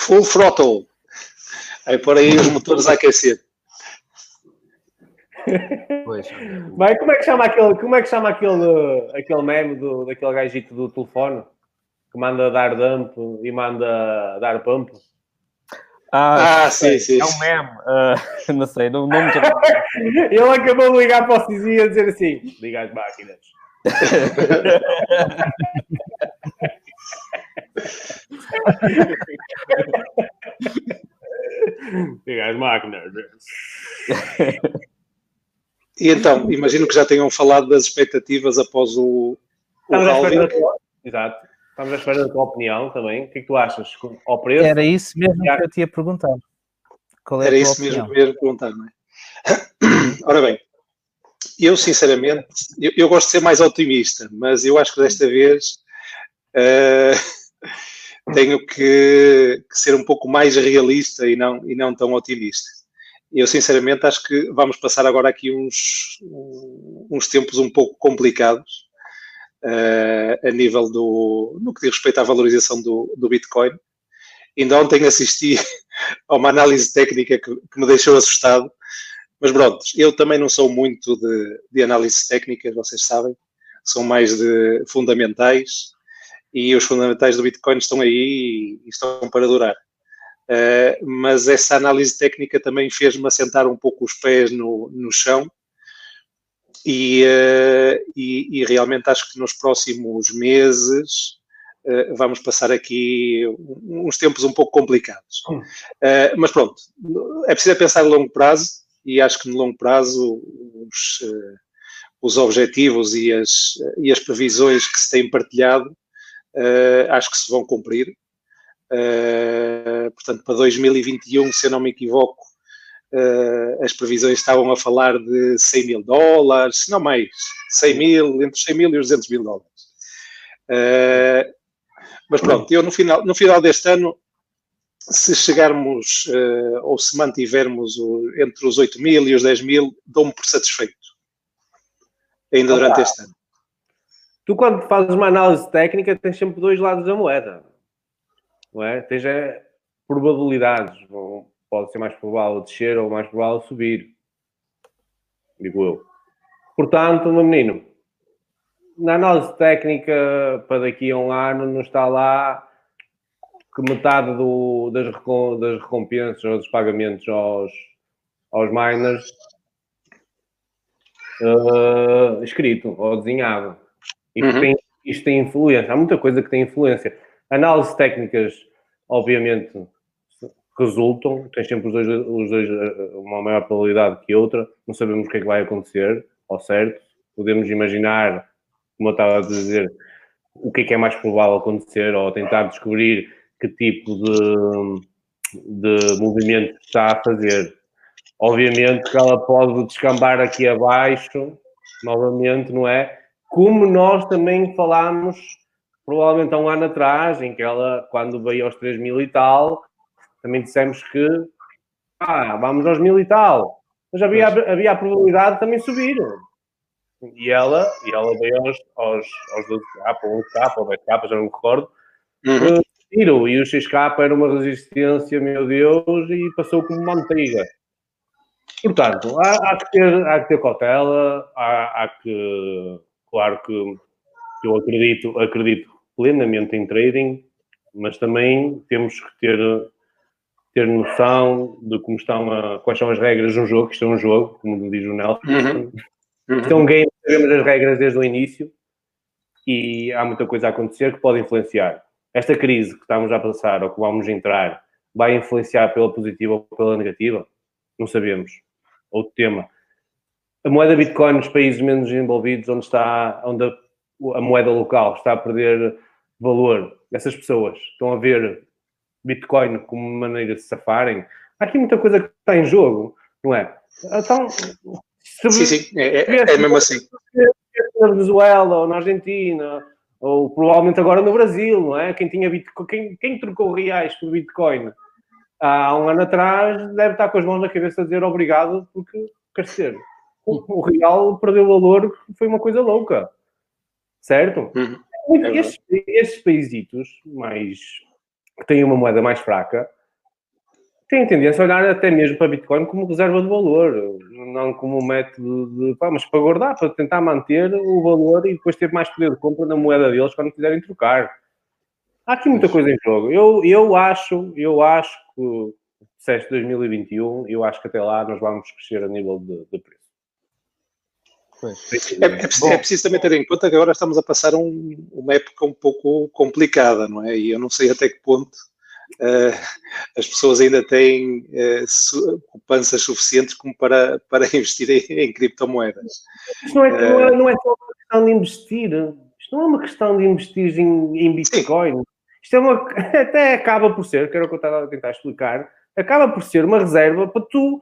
Full throttle. Aí por aí os motores a aquecer. Pois. Vai, como é que chama aquele, como é que chama aquele, aquele meme do, daquele gajito do telefone que manda dar dump e manda dar pump? Ah, Ah, sim, sim. é um meme. Ah, <laughs> não sei, não, não me <laughs> Ele acabou de ligar para o Cizi e a dizer assim: liga as máquinas. <laughs> liga as máquinas. E então, imagino que já tenham falado das expectativas após o, o Estamos à espera da halving. tua, exato. Estamos à espera da tua opinião também. O que é que tu achas? Ao preço? Era isso mesmo que eu te ia perguntar. Qual é Era a tua isso mesmo opinião? que eu ia perguntar, não é? <clears throat> Ora bem, eu sinceramente, eu, eu gosto de ser mais otimista, mas eu acho que desta vez eh, <laughs> tenho que, que ser um pouco mais realista e não, e não tão otimista. Eu sinceramente acho que vamos passar agora aqui uns, uns tempos um pouco complicados eh, a nível do, no que diz respeito à valorização do, do Bitcoin. Ainda ontem assisti <laughs> a uma análise técnica que, que me deixou assustado. Mas pronto, eu também não sou muito de, de análises técnicas, vocês sabem, são mais de fundamentais e os fundamentais do Bitcoin estão aí e estão para durar. Uh, mas essa análise técnica também fez-me assentar um pouco os pés no, no chão e, uh, e, e, realmente acho que nos próximos meses uh, vamos passar aqui uns tempos um pouco complicados. mas pronto, é preciso pensar a longo prazo e acho que no longo prazo os, os objetivos e as, e as previsões que se têm partilhado, uh, acho que se vão cumprir. Uh, portanto, para 2021, se eu não me equivoco, uh, as previsões estavam a falar de 100 mil dólares, se não mais, 100 mil, entre 100 mil e os 200 mil dólares. mas pronto, eu no final, no final deste ano, se chegarmos ou se mantivermos o, entre os 8 mil e os 10 mil, dou-me por satisfeito ainda durante este ano. Tu, quando fazes uma análise técnica, tens sempre dois lados da moeda. Não é? Tens é, probabilidades. Pode ser mais provável descer ou mais provável subir. Digo eu. Portanto, meu menino, na análise técnica para daqui a um ano não está lá que metade do, das, das recompensas ou dos pagamentos aos, aos miners uh, escrito ou desenhado. Isto, uhum. tem, isto tem influência. Há muita coisa que tem influência. Análises técnicas, obviamente, resultam. Tem sempre os dois, os dois eh, uma maior probabilidade que outra. Não sabemos o que é que vai acontecer, ao certo. Podemos imaginar, como eu estava a dizer, o que é que é mais provável acontecer ou tentar descobrir que tipo de, de movimento está a fazer. Obviamente que ela pode descambar aqui abaixo, novamente, não é? Como nós também falámos, provavelmente há um ano atrás, em que ela, quando veio aos 3 mil e tal, também dissemos que ah, vamos aos mil e tal. Mas havia, havia a probabilidade de também subir. E ela, e ela veio aos, aos, aos 12K, ou 11K, ou 10K, já não me recordo. Uhum. E o XK era uma resistência, meu Deus, e passou como manteiga. Portanto, há, há, que, ter, há que ter cautela, há, há que, claro que eu acredito, acredito plenamente em trading, mas também temos que ter, ter noção de como estão a, quais são as regras de um jogo, que isto é um jogo, como diz o Nelson. Uhum. Uhum. Isto é um game, sabemos as regras desde o início e há muita coisa a acontecer que pode influenciar. Esta crise que estamos a passar ou que vamos entrar vai influenciar pela positiva ou pela negativa? Não sabemos outro tema. A moeda Bitcoin nos países menos desenvolvidos, onde está, onde a, a moeda local está a perder valor, essas pessoas estão a ver Bitcoin como maneira de se safarem. Há aqui muita coisa que está em jogo, não é? Então, sim, sim, é, é, é mesmo assim. Na Venezuela ou na Argentina, ou provavelmente agora no Brasil, não é? Quem tinha Bitcoin, quem, quem trocou reais por Bitcoin há um ano atrás deve estar com as mãos na cabeça a dizer obrigado porque dizer, o, real perdeu valor foi uma coisa louca certo? Uhum. É estes, estes paísitos mais que têm uma moeda mais fraca têm tendência a olhar até mesmo para Bitcoin como reserva de valor, não como um método de pá, mas para guardar, para tentar manter o valor e depois ter mais poder de compra na moeda deles quando quiserem trocar. Há aqui muita coisa em jogo. Eu, eu acho, eu acho que disseste 2021, eu acho que até lá nós vamos crescer a nível de, de preço. É, é, é, preciso também ter em conta que agora estamos a passar um, uma época um pouco complicada, não é? E eu não sei até que ponto uh, as pessoas ainda têm uh, poupanças suficientes como para, para <laughs> investir em, em criptomoedas. Isto não é, uh, não, é, não é só uma questão de investir, isto não é uma questão de investir em, em Bitcoin. Sim. Isto é uma, <laughs> até acaba por ser, que era o que eu estava a tentar explicar, acaba por ser uma reserva para tu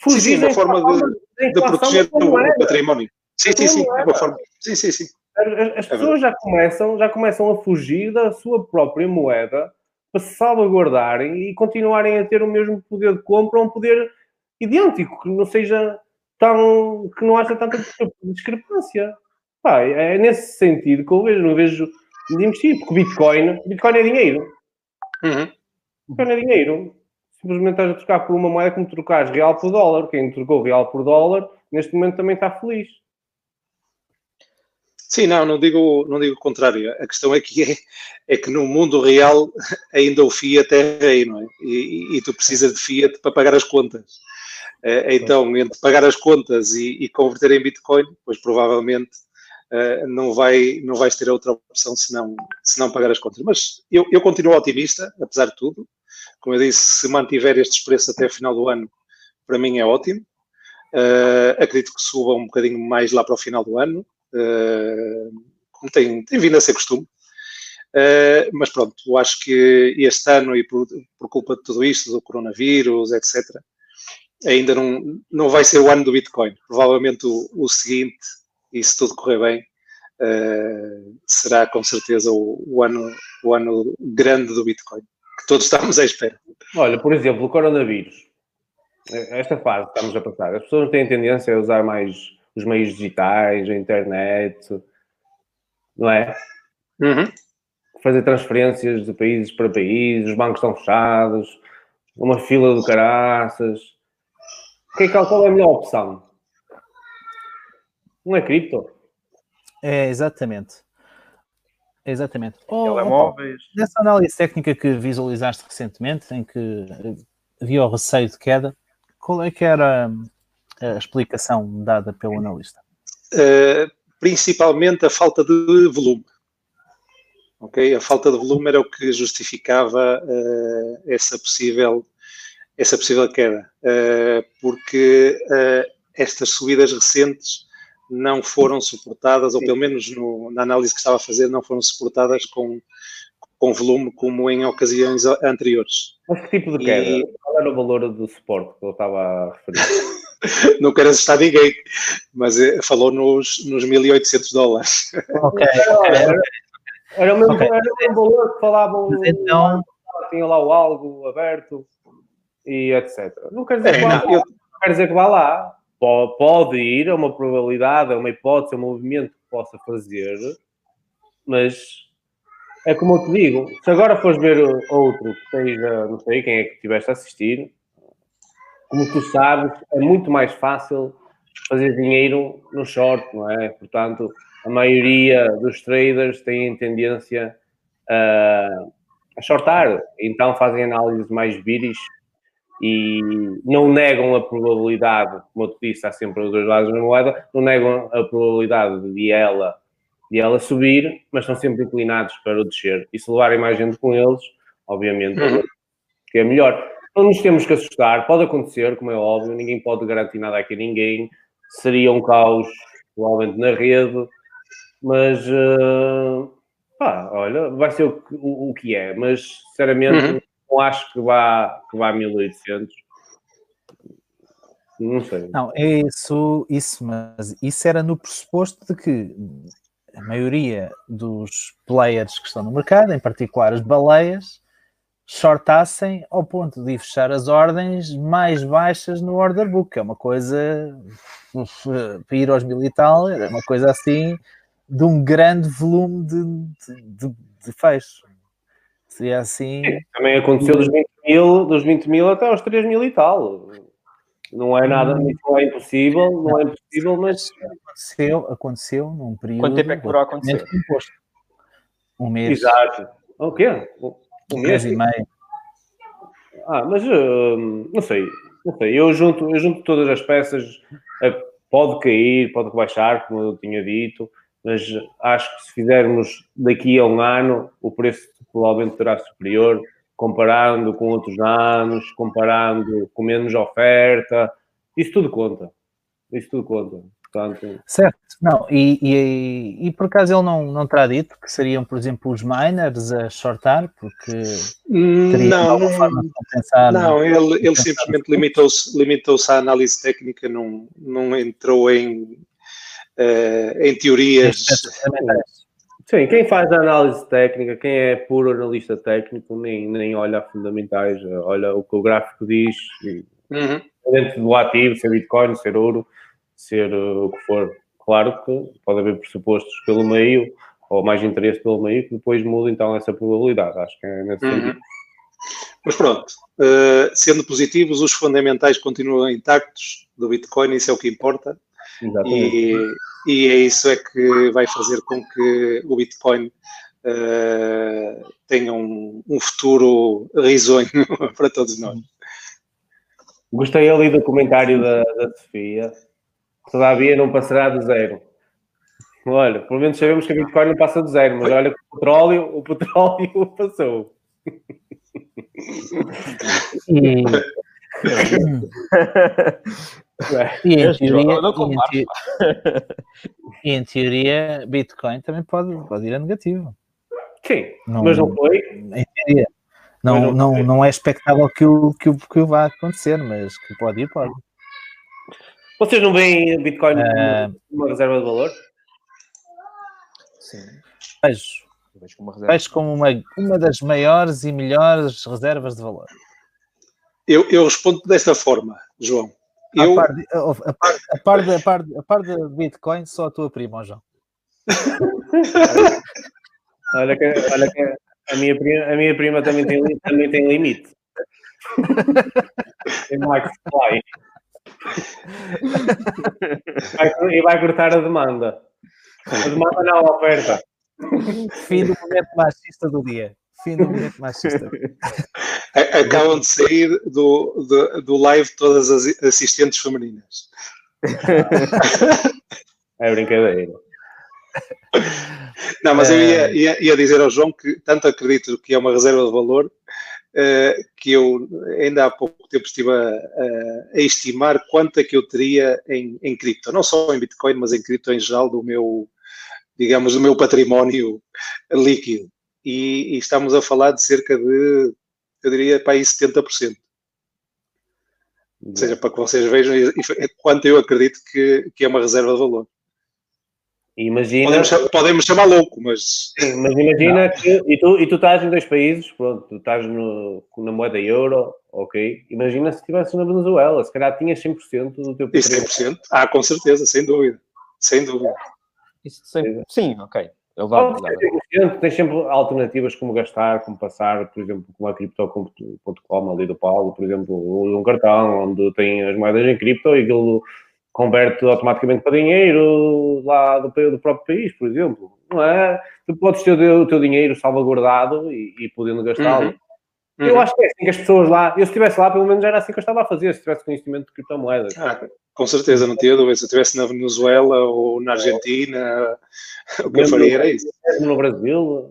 fugir sim, sim, uma forma de, de proteger o património. Sim, sim, sim, é uma forma. Sim, sim, sim. As, as é pessoas já começam, já começam a fugir da sua própria moeda para se salvaguardarem e continuarem a ter o mesmo poder de compra, um poder idêntico, que não seja tão. que não haja tanta discrepância. Pá, é nesse sentido que eu vejo, não vejo de investir, porque Bitcoin, Bitcoin é dinheiro. Uhum. Bitcoin é dinheiro. Simplesmente estás a trocar por uma moeda como trocares real por dólar. Quem trocou real por dólar, neste momento também está feliz. Sim, não, não digo, não digo o contrário. A questão é que, é, é que no mundo real ainda o Fiat é rei, não é? E, e, tu precisas de Fiat para pagar as contas. Eh, então, entre pagar as contas e, e converter em Bitcoin, pois provavelmente uh, não, vai, não vais ter outra opção senão, senão pagar as contas. Mas eu, eu continuo otimista, apesar de tudo. Como eu disse, se mantiver estes preços até o final do ano, para mim é ótimo. Uh, acredito que suba um bocadinho mais lá para o final do ano, uh, como tem, tem vindo a ser costume. Uh, mas pronto, eu acho que este ano, e por, por, culpa de tudo isto, do coronavírus, etc., ainda não, não vai ser o ano do Bitcoin. Provavelmente o, o seguinte, e se tudo correr bem, será com certeza o, o, ano, o ano grande do Bitcoin, que todos estamos à espera. Olha, por exemplo, o coronavírus esta fase que estamos a passar, as pessoas têm tendência a usar mais os meios digitais, a internet, não é? Uhum. Fazer transferências de países para países, os bancos estão fechados, uma fila de caraças. Que, qual é a melhor opção? Não é cripto? É, exatamente. Exatamente. Oh, Telemóveis. Oh, nessa análise técnica que visualizaste recentemente, em que havia o receio de queda, qual é que era a explicação dada pelo analista? Uh, principalmente a falta de volume. Ok, a falta de volume era o que justificava uh, essa possível essa possível queda, uh, porque estas subidas recentes não foram suportadas, ou pelo menos no, na análise que estava a fazer, não foram suportadas com, com volume como em ocasiões anteriores. Mas que tipo de queda? E... Qual era o valor do suporte que eu estava a referir? <laughs> não quero assustar ninguém, mas eh, falou nos, nos 1.800 dólares. Ok. Era, era, o mesmo, okay. era mesmo valor que falavam. Então... Tinha lá o algo aberto e etc. Não quer dizer, é, que, vá, não, eu... quer dizer que vá lá. Pode ir, é uma probabilidade, é uma hipótese, é um movimento que possa fazer, mas é como eu te digo, se agora fores ver outro que seja, não sei quem é que estiveste a assistir, como tu sabes, é muito mais fácil fazer dinheiro no short, não é? Portanto, a maioria dos traders têm tendência a, a shortar, então fazem análises mais viris e não negam a probabilidade, como eu te disse, há sempre os dois lados da moeda, não negam a probabilidade de ela de ela subir, mas estão sempre inclinados para o descer. E se levarem mais gente com eles, obviamente, uhum. que é melhor. Não nos temos que assustar, pode acontecer, como é óbvio, ninguém pode garantir nada aqui a ninguém. Seria um caos, provavelmente, na rede, mas uh, pá, olha, vai ser o, o, o que é, mas sinceramente uhum. Não acho que vá, que vá a 1800. Não sei. Não, é isso, isso, mas isso era no pressuposto de que a maioria dos players que estão no mercado, em particular as baleias, shortassem ao ponto de fechar as ordens mais baixas no order book, que é uma coisa <laughs> para ir aos mil é uma coisa assim de um grande volume de, de, de, de fecho. Seria assim. Sim, também aconteceu dos 20 mil, dos 20 mil até aos 3 mil e tal. Não é nada, hum. não é impossível, não é impossível, mas. Aconteceu, aconteceu num período. Quanto tempo é que durou a acontecer? Um mês. Exato. O quê? Um, um mês, e meio. Ah, mas uh, não sei, não sei. Eu junto, eu junto todas as peças, uh, pode cair, pode rebaixar, como eu tinha dito, mas acho que se fizermos daqui a um ano, o preço provavelmente será superior comparando com outros anos, comparando com menos oferta, isso tudo conta. Isso tudo conta. Portanto... Certo, não, e, e, e, por acaso ele não, não terá dito que seriam, por exemplo, os miners a shortar, porque não, não, compensar, não, ele, ele simplesmente limitou-se limitou à análise técnica, não, não entrou em, em teorias. Sim, quem faz a análise técnica, quem é puro analista técnico, nem, nem olha a fundamentais, olha o que o gráfico diz, uhum. dentro do ativo, ser Bitcoin, ser ouro, ser uh, o que for. Claro que pode haver pressupostos pelo meio, ou mais interesse pelo meio, que depois muda então essa probabilidade. Acho que é nesse uhum. sentido. Mas pronto, uh, sendo positivos, os fundamentais continuam intactos do Bitcoin, isso é o que importa. E, e é isso é que vai fazer com que o Bitcoin uh, tenha um, um, futuro risonho <laughs> para todos nós. Gostei ali do comentário da, da Sofia. Todavia não passará de zero. Olha, pelo menos sabemos que a Bitcoin não passa de zero, mas olha que o petróleo, o petróleo <laughs> passou. E <laughs> em, teoria, e, em te... <laughs> e em teoria, Bitcoin também pode, pode ir a negativo. Sim, não, mas não foi. Em teoria. Não, não, não, não, é expectável que o, que, o, que o vá acontecer, mas que pode ir, pode. Vocês não veem Bitcoin uh, uma reserva de valor? Sim. Vejo. Vejo como, Vejo como uma, uma das maiores e melhores reservas de valor. Eu, eu respondo desta forma, João. Eu... A, par de, a, par, a, par de, a, par de, a par de Bitcoin, só a tua prima, João. <laughs> olha, que, olha que a minha prima, a minha prima também, tem, também tem limite. <laughs> tem max e vai cortar a demanda. A demanda não, a oferta. Fim do momento machista do dia. Fim do momento machista. <laughs> Acabam de sair do, do, do live todas as assistentes femininas. <laughs> É brincadeira. Não, mas eu ia, é. ia, ia, dizer ao João que tanto acredito que é uma reserva de valor uh, que eu ainda há pouco tempo estive a, a, estimar quanto é que eu teria em, em cripto, não só em Bitcoin, mas em cripto em geral do meu, digamos, do meu património líquido. E, e estamos a falar de cerca de, eu diria, para aí 70%. Ou seja, para que vocês vejam quanto eu acredito que, que é uma reserva de valor. Imagina, podemos, podemos chamar louco, mas. Sim, mas imagina que. E tu, e tu estás em dois países, pronto, tu estás no, na moeda euro, ok. Imagina se estivesse na Venezuela, se calhar tinhas 100% do teu patrimônio. 100%? Ah, com certeza, sem dúvida. Sem dúvida. Isso, sim, sim, ok. Eu vou, Tens sempre alternativas como gastar, como passar, por exemplo, com a Crypto.com ali do Paulo, por exemplo, um cartão onde tem as moedas em cripto e aquilo converte automaticamente para dinheiro lá do, do próprio país, por exemplo. Não é? Tu podes ter o teu dinheiro salvaguardado e, e podendo gastá-lo. Uhum. Uhum. Eu acho que é assim que as pessoas lá, eu se estivesse lá, pelo menos era assim que eu estava a fazer, se tivesse conhecimento de criptomoedas. Ah, com certeza, não tinha dúvida. Se eu estivesse na Venezuela ou na Argentina, o que eu faria era isso. Mesmo no Brasil.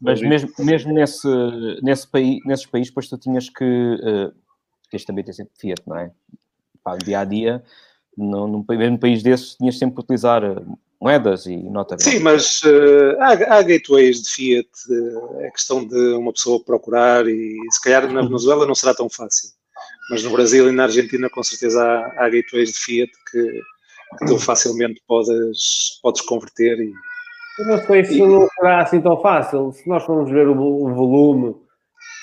Mas mesmo, mesmo nesse, nesse país, nesses países, depois tu tinhas que. Uh, tens também ter sempre Fiat, não é? Pá, dia a dia no, num, mesmo país desses tinhas sempre que utilizar eh, moedas e nota. Sim, mas uh, há, há, gateways de Fiat, uh, é questão de uma pessoa procurar e se calhar na Venezuela não será tão fácil, mas no Brasil e na Argentina com certeza há, há gateways de Fiat que, que tu facilmente podes, podes converter e... Eu não sei se e, não será assim tão fácil, se nós formos ver o, o volume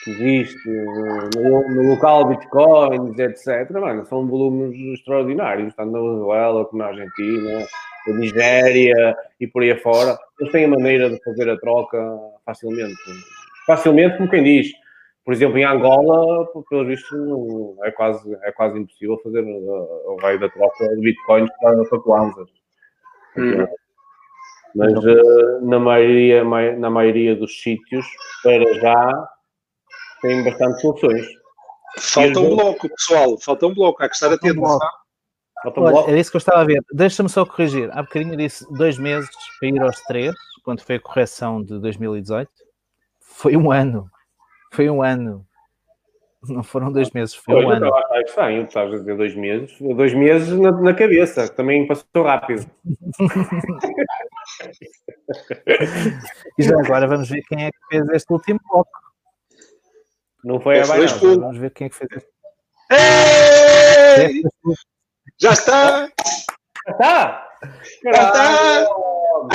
que existe no, no, local bitcoins, etc. Mano, são volumes extraordinários, tanto na Venezuela como na Argentina, na Nigéria e por aí afora. Eles têm a maneira de fazer a troca facilmente. Facilmente, como quem diz. Por exemplo, em Angola, pelo visto, é quase, é quase impossível fazer o raio da troca de bitcoins para, para kwanzas. Hum. Mas uh, na, maioria, na maioria dos sítios, para já, tem bastante soluções. Falta um bloco, pessoal, falta um bloco, há que estar atento. Um Falta um Olha. Era isso que eu estava a ver. Deixa-me só corrigir. Há bocadinho disse dois meses para ir aos três, quando foi a correção de 2018. Foi um ano. Foi um ano. Não foram dois meses, foi um ano. Está estranho, estás a dizer dois meses. Dois meses na, na cabeça, também passou rápido. <laughs> e já agora vamos ver quem é que fez este último bloco. Não foi a Binance. Vamos ver quem é que fez isso. Ei! Já está! Já está! Já está!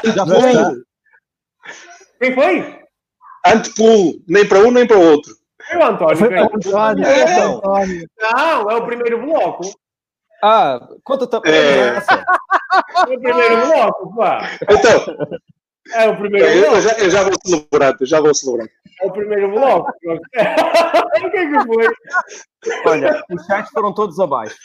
Antepulo! Quem foi? Antepulo! Nem para um, nem para o outro. Foi o António. Foi o António. É. António. Não, é o primeiro bloco. Ah, conta também. É. é o primeiro bloco, pá. Então, é o primeiro eu, bloco. Eu já, eu já vou celebrar, eu já vou celebrar. É o primeiro bloco. <laughs> o que é que foi? Olha, os chats foram todos abaixo.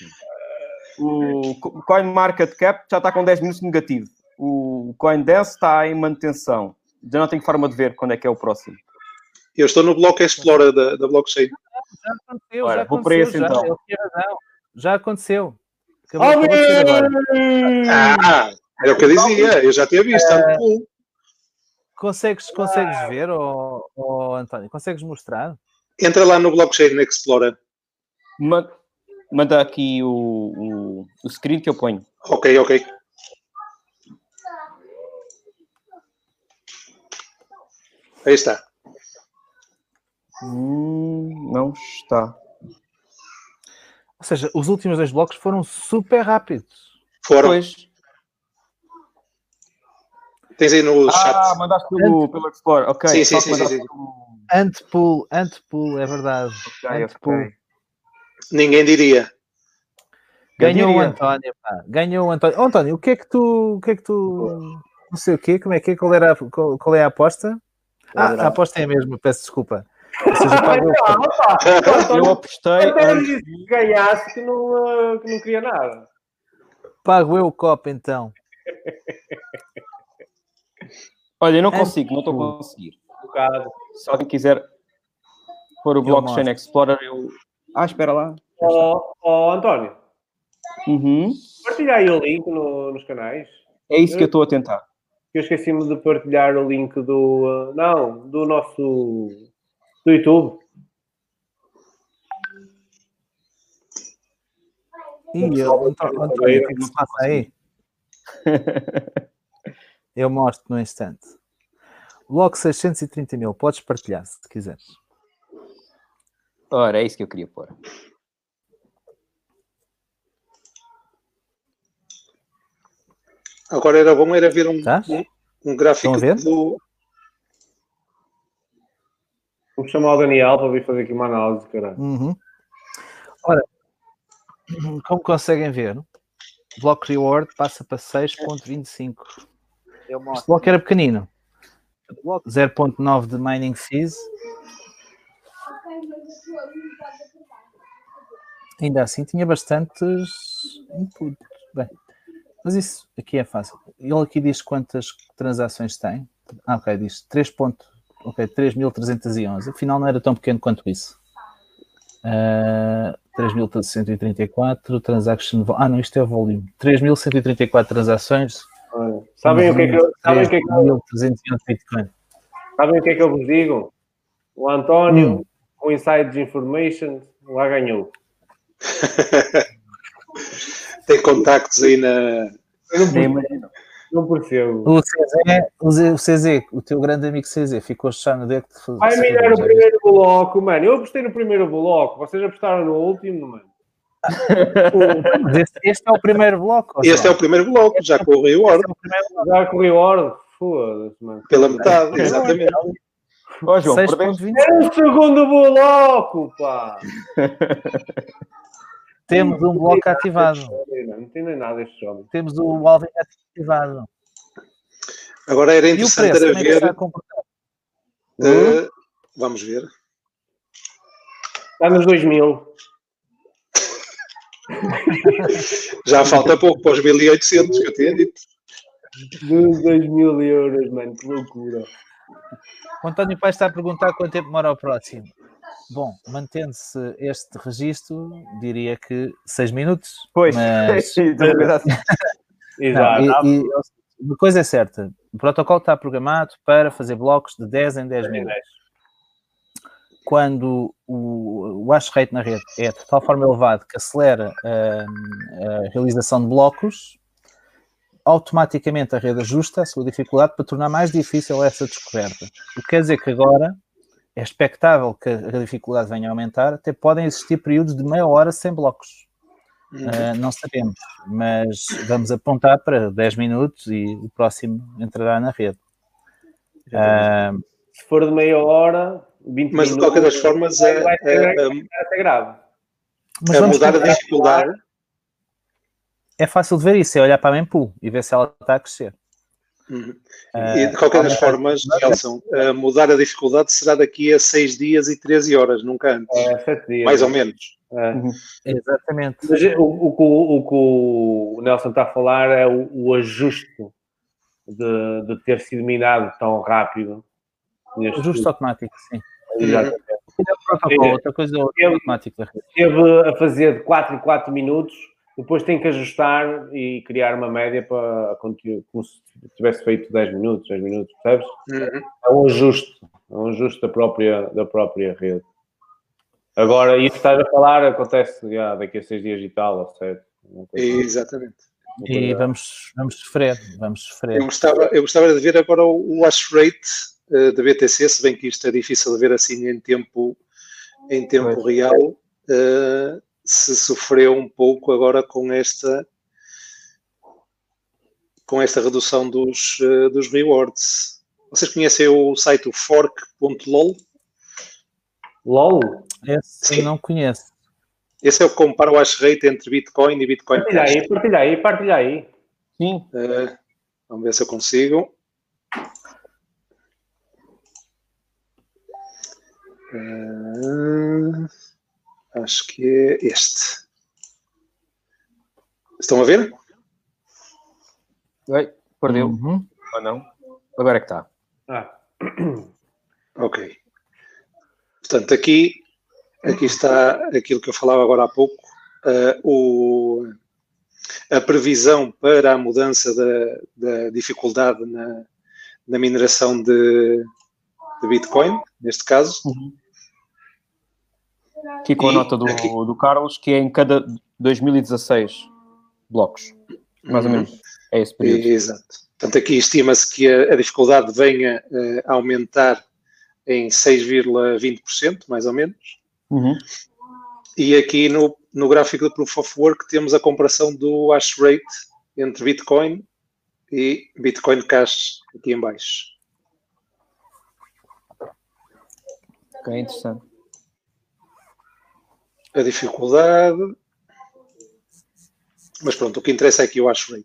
O CoinMarketCap já está com 10 minutos negativo. O CoinDance está em manutenção. Já não tenho forma de ver quando é que é o próximo. Eu estou no bloco Explorer da, da blockchain. Já aconteceu, Ora, já vou para esse já, então. Já aconteceu. Acabou ah, é o que eu dizia, eu já tinha visto. Uh, Consegues, consegues ah. ver, oh, oh, António? Consegues mostrar? Entra lá no Blockchain Explorer. Ma manda aqui o, o, o screen que eu ponho. Ok, ok. Aí está. Hum, não está. Ou seja, os últimos dois blocos foram super rápidos. Foram. Pois. Tens aí no chat. Ah, mandaste pelo, pelo Explorer. Ok. Sim, sim, sim, sim, sim. pelo- Antepool, Antepool, é verdade. Ok, Antepool. ok. Ninguém diria. Ganhou o Ganharia. António, pá. Ganhou o António. Ó, António, o que é que tu. O que é que tu. Não sei o quê, como é que é? Qual, era a, qual, qual é a aposta? Ah, a aposta é a mesma, peço desculpa. Ou seja, <laughs> Eu <laughs> apostei disse que ganhasse que não, eh, que não queria nada. pago eu o copo então. Olha, eu não consigo, não estou a conseguir. Um. Se alguém quiser pôr o Blockchain. Explorer, eu. Ah, espera lá. Ó ó, António, Uhum. partilha aí o link no- nos canais. É isso que eu estou a tentar. Eu esqueci-me de partilhar o link do. eh, não, do nosso. do YouTube. Ih, eu, Antó- António, o que que se passa aí? <laughs> Eu mostro no instante. Bloco 630 mil, podes partilhar se quiseres. Ora, é isso que eu queria pôr. Agora era bom era ver um, Tá? um, um gráfico Estão a ver? do. Vamos chamar o Daniel para vir fazer aqui uma análise, caralho. Uhum. Ora, como conseguem ver, o bloco reward passa para 6.25. Este bloco era pequenino. 0.9 de mining fees. Ainda assim tinha bastantes inputs. Bem, mas isso aqui é fácil. Ele aqui diz quantas transações tem. Ah, ok, diz 3. ponto- Ok, 3.311. Afinal, não era tão pequeno quanto isso. Uh, 3.134 transaction. vo- Ah, não, isto é o volume. 3.134 transações. Olha, Sabem o que é que eu, sabem o que é que eu, 3.311 Bitcoin. sabem o que é que eu vos digo? O António, Hum. com Inside Information, lá ganhou. <laughs> Tem contactos aí na. Eu não, percebo, imagino. não percebo. O CZ, o Z- o CZ, o teu grande amigo CZ, ficou já no dedo de fazer. Vai mirar o primeiro bloco, mano. Eu apostei no primeiro bloco, vocês apostaram no último, mano. <laughs> Mas Este, este é o primeiro bloco. Este é o primeiro bloco, já com o reward, Já corri hora, foda-se, mano. pela metade, exatamente. Ó, João, perdeste. 6.20. Era o segundo bloco, pá! <laughs> Temos um bloco ativado. Não entendem nada deste jogo. Temos o Alvin ativado. Agora era E o interessante preço, era como é que está a ver. comportar? eh, vamos ver. Está nos 2000. <laughs> Já falta pouco para os 1800 que eu tinha dito. Dos 2000 euros, mano. Que loucura. O António Pai está a perguntar quanto tempo demora o próximo. Bom, mantendo-se este registro, diria que 6 minutos. Pois, Mas, <laughs> a assim. <laughs> Exato. Não, e- e uma coisa é certa: o protocolo está programado para fazer blocos de 10 em 10 minutos. Quando o, o hash rate na rede é de tal forma elevado que acelera hum, a realização de blocos, automaticamente a rede ajusta a sua dificuldade para tornar mais difícil essa descoberta. O que quer dizer que agora é expectável que a dificuldade venha a aumentar, até podem existir períodos de meia hora sem blocos. Uh, não sabemos, mas vamos apontar para 10 minutos e o próximo entrará na rede. Uh, Se for de meia hora, 20 Mas de minutos. qualquer das formas, é, vai ser, é, é, ser grave. mas é vamos mudar a dificuldade. é fácil de ver isso, é olhar para a mempool e ver se ela está a crescer. Uhum. Uh, E de qualquer das aumentar- formas, Nelson, eh, mudar a dificuldade será daqui a 6 dias e 13 horas, nunca antes. É, sete dias. Mais ou menos. É. Exatamente. Mas o, o, que o- o que o Nelson está a falar é o, o ajuste de, de ter sido minado tão rápido. neste Ajuste automático, sim. Exatamente. É o protocolo, outra coisa é automático da rede. Esteve a fazer de 4 em 4 minutos, depois tem que ajustar e criar uma média para conteúdo, como se tivesse feito 10 minutos, 10 minutos, percebes? Uhum. É um ajuste, é um ajuste da própria, da própria rede. Agora, isso que estás a falar acontece já, daqui a seis dias e tal, ou sete. Exatamente. E vamos, vamos sofrer, vamos sofrer. Eu gostava, eu gostava de ver agora o, wash rate uh, da BTC, se bem que isto é difícil de ver assim em tempo, em tempo real, uh, se sofreu um pouco agora com esta com esta redução dos, uh, dos rewards. Vocês conhecem o site fork.lol? LOL? Esse Sim. não conheço. Esse é o que compara o hash rate entre Bitcoin e Bitcoin Partilha Cash. aí, partilha aí, partilha aí. Sim. Uh, vamos ver se eu consigo. Uh, acho que é este. Estão a ver? Oi, perdeu. Uhum. Ou não? Agora é que está. Ah. <clears throat> Ok. Portanto, aqui Aqui está aquilo que eu falava agora há pouco, uh, o, a previsão para a mudança da, da dificuldade na, na mineração de, de, Bitcoin, neste caso. Uhum. Aqui com a nota do, do Carlos, que é em cada 2016 blocos. Mais ou uhum. menos é esse período. Exato. Portanto, aqui estima-se que a, a, dificuldade venha uh, a aumentar em 6,20%, mais ou menos. Uhum. E aqui no, no gráfico do Proof of Work temos a comparação do hash rate entre Bitcoin e Bitcoin Cash aqui em baixo. Ok, interessante. A dificuldade. Mas pronto, o que interessa é aqui o hash rate.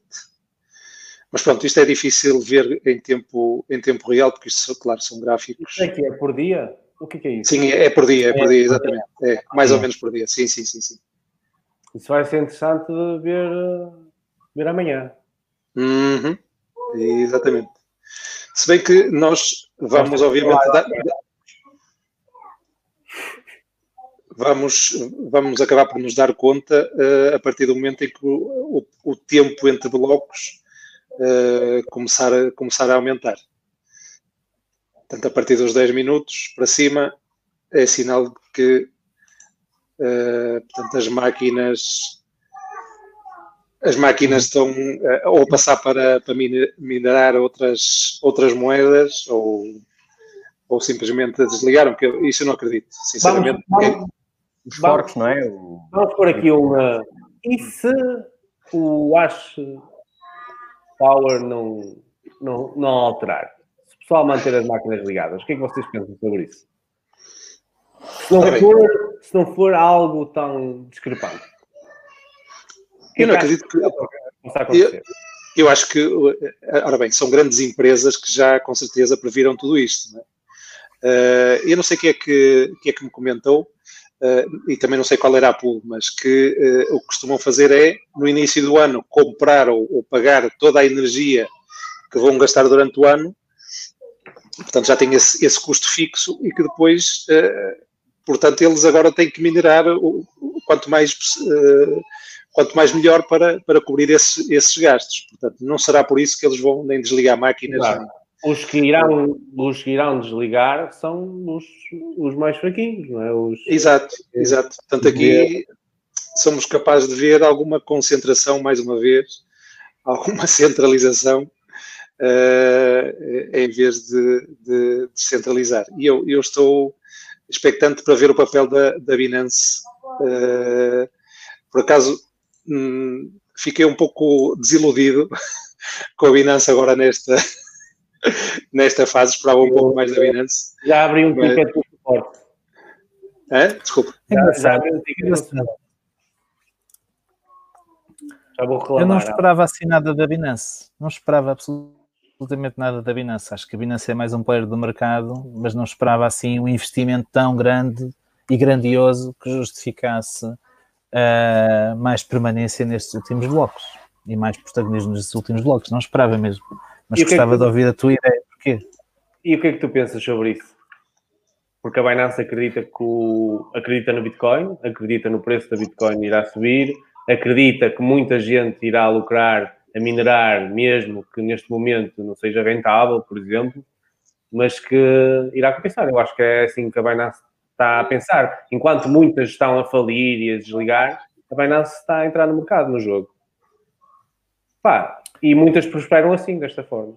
Mas pronto, isto é difícil ver em tempo, em tempo real, porque isto, claro, são gráficos. Isto aqui é por dia? O que, que, é isso? Sim, é por dia, é por dia, exatamente. É, mais ou menos por dia. Sim, sim, sim, sim. Isso vai ser interessante de ver, ver amanhã. Uhum. Exatamente. Se bem que nós vamos, obviamente, dar, vamos, vamos acabar por nos dar conta uh, a partir do momento em que o, o, o tempo entre blocos uh, começar, a, começar a aumentar. Portanto, a partir dos 10 minutos para cima é sinal de que uh, portanto, as máquinas as máquinas estão uh, ou a passar para, para minerar outras, outras moedas ou, ou simplesmente desligaram, porque isso eu não acredito, sinceramente. Vamos, vamos, os forks, não é? Vamos por aqui uma. E se o Ash Power não, não, não alterar? pessoal manter as máquinas ligadas. O que é que vocês pensam sobre isso? Se não, for, se não for algo tão discrepante. Eu não acredito que. Eu, eu acho que, ora bem, são grandes empresas que já com certeza previram tudo isto. Não é? uh, eu não sei quem é que, quem é que me comentou, uh, e também não sei qual era a pool, mas que uh, o que costumam fazer é, no início do ano, comprar ou, ou, pagar toda a energia que vão gastar durante o ano Portanto, já tem esse, esse custo fixo e que depois, uh, portanto, eles agora têm que minerar o, o quanto mais quanto mais melhor para, para cobrir esse, esses gastos. Portanto, não será por isso que eles vão nem desligar máquinas. Claro. Os que, irão, os que irão desligar são os, os mais fraquinhos, não é? Os... Exato, exato. Portanto, aqui somos capazes de ver alguma concentração, mais uma vez, alguma <laughs> centralização uh, em vez de, de, descentralizar. E eu, eu, estou expectante para ver o papel da, da Binance. Uh, por acaso, hum, fiquei um pouco desiludido <laughs> com a Binance agora nesta, <laughs> nesta fase, esperava um pouco mais da Binance. Já abri um ticket de suporte. É? Desculpa. Já, já abri um ticket suporte. Já vou reclamar. Eu não esperava assim nada da Binance. Não esperava absolutamente absolutamente nada da Binance. Acho que a Binance é mais um player do mercado, mas não esperava assim um investimento tão grande e grandioso que justificasse uh, mais permanência nestes últimos blocos e mais protagonismo nestes últimos blocos. Não esperava mesmo, mas é gostava é de ouvir a tua ideia. Porquê? E o que é que tu pensas sobre isso? Porque a Binance acredita, que o, acredita no Bitcoin, acredita no preço da Bitcoin irá subir, acredita que muita gente irá lucrar a minerar, mesmo que neste momento não seja rentável, por exemplo, mas que irá compensar. Eu acho que é assim que a Binance está está a pensar. Enquanto muitas estão a falir e a desligar, a Binance está a entrar no mercado, no jogo. Pá, e muitas prosperam assim, desta forma.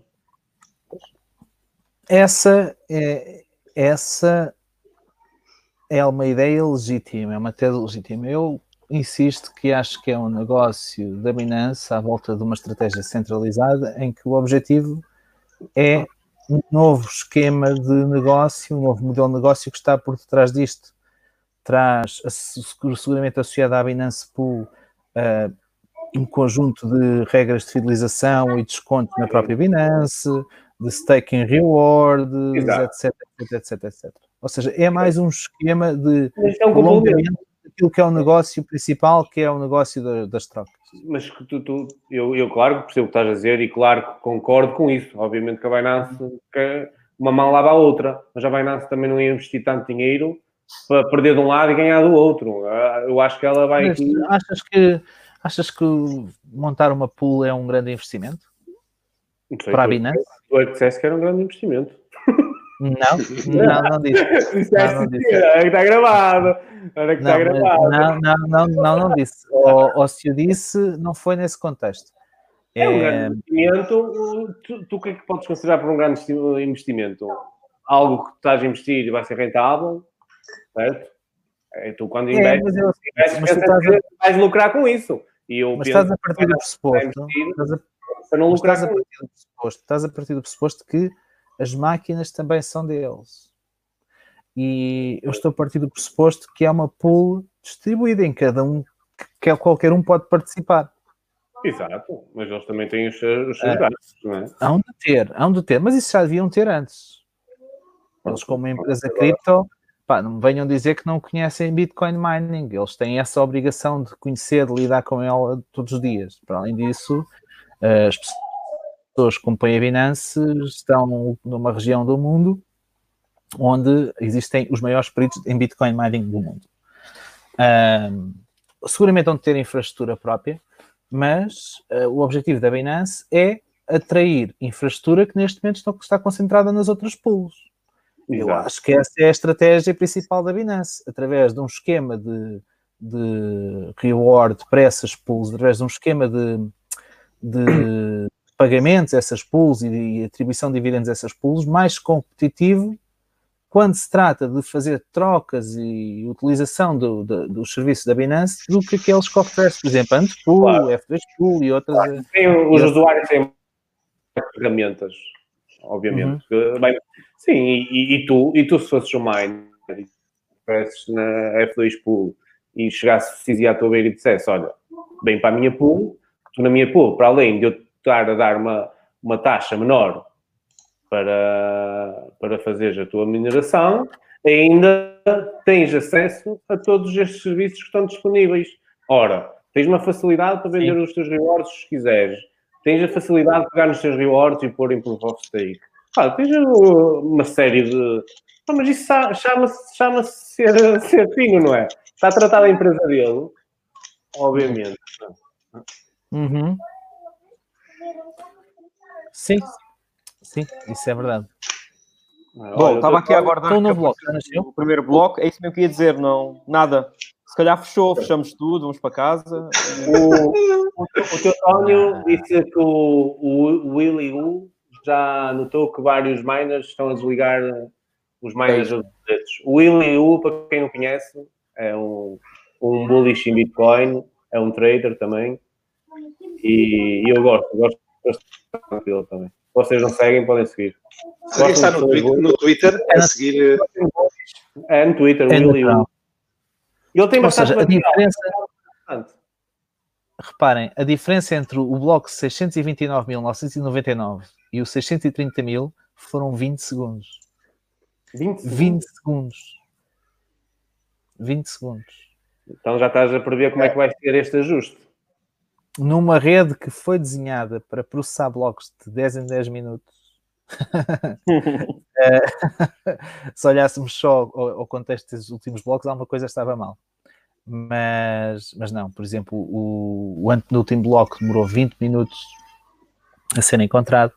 Essa é, essa é uma ideia legítima, é uma tese legítima. Eu insisto que acho que é um negócio da Binance à volta de uma estratégia centralizada em que o objetivo é um novo esquema de negócio, um novo modelo de negócio que está por detrás disto. Traz seguramente associado à Binance Pool uh, um conjunto de regras de fidelização e desconto na própria Binance, de staking rewards, etc, etc, etc, etc. Ou seja, é mais um esquema de é prolongamento daquilo que é o negócio principal, que é o negócio da, das trocas. Mas tu, tu, eu, eu, claro, que percebo o que estás a dizer e claro que concordo com isso. Obviamente que a Binance, que uma mão lava a outra, mas a Binance também não ia investir tanto dinheiro para perder de um lado e ganhar do outro. Ah, eu acho que ela vai. Mas, achas que achas que montar uma pool é um grande investimento? Para a Binance? Tu é que disseste que era um grande investimento. Não, <laughs> não, não disse. Não, não disse. Olha que está gravado. Olha que está gravado. Não, não, não, não, não disse. <laughs> Ou, ou se eu disse, não foi nesse contexto. É, um grande investimento. Tu, tu o que é que podes considerar por um grande investimento? Algo que estás a investir e vai ser rentável, certo? É, tu quando investes, é, investes mas estás a... vais lucrar com isso. E eu mas estás a partir do pressuposto. Estás a, para não lucrar estás a partir do pressuposto. Estás a partir do pressuposto que as máquinas também são deles. E eu estou a partir do pressuposto que é uma pool distribuída em cada um, que qualquer um pode participar. Exato, mas eles também têm os seus, os seus gastos, não é? Hão de ter, hão de ter, mas isso já deviam ter antes. Eles, como empresa cripto, pá, não venham dizer que não conhecem Bitcoin mining. Eles têm essa obrigação de conhecer, de lidar com ela todos os dias. Para além disso, as pessoas que compõem a Binance estão numa região do mundo onde existem os maiores peritos em Bitcoin mining do mundo. Um, seguramente vão ter infraestrutura própria, mas uh, o objetivo da Binance é atrair infraestrutura que neste momento está concentrada nas outras pools. Eu acho que essa é a estratégia principal da Binance, através de um esquema de, de reward para essas pools, através de um esquema de, de pagamentos essas pools e, atribuição de dividendos a essas pools mais competitivo quando se trata de fazer trocas e utilização do, do, dos serviços da Binance do que aqueles que oferece, por exemplo, Antepool, claro. F2 Pool e outras. Claro. Tem, os usuários têm ferramentas, obviamente. Uhum. Bem, sim, e, e, tu, e tu se fosses um miner e estivesses na F2 Pool e chegasse a tua beira e dissesse, olha, bem para a minha pool, tu na minha pool, para além de eu estar a dar uma, uma taxa menor para, para fazer a tua mineração, ainda tens acesso a todos estes serviços que estão disponíveis. Ora, tens uma facilidade para vender Sim. os teus rewards se quiseres. Tens a facilidade de pegar nos teus rewards e pôr em proof of stake. Ah, tens uma série de. Ah, mas isso chama-se chama ser, <laughs> ser fino, não é? Está a tratar a empresa dele, obviamente. Uhum. Sim, sim, isso é verdade. Bom, estava aqui a aguardar o, bloco, o primeiro bloco, é isso mesmo que ia dizer, não, nada. Se calhar fechou, fechamos tudo, vamos para casa. O, o, o teu Tónio disse que o, o Willy U já notou que vários miners estão a desligar os miners é O Willy U, para quem não conhece, é um, um bullish em Bitcoin, é um trader também. E, e eu gosto, gosto tranquilo também. Vocês não seguem, podem seguir. Se alguém está no, Twitter, no Twitter a seguir. Eh, é no Twitter, é o Ele tem bastante seja, a diferença. Reparem, a diferença entre o bloco 629.999 e o 630.000 foram 20 segundos. 20 segundos? 20 segundos. 20 segundos. Então já estás a prever como é que vai ser este ajuste numa rede que foi desenhada para processar blocos de 10 em 10 minutos, <laughs> <laughs> se olhássemos só ao, contexto dos últimos blocos, alguma coisa estava mal. Mas, mas não, por exemplo, o, o antepenúltimo bloco demorou 20 minutos a ser encontrado.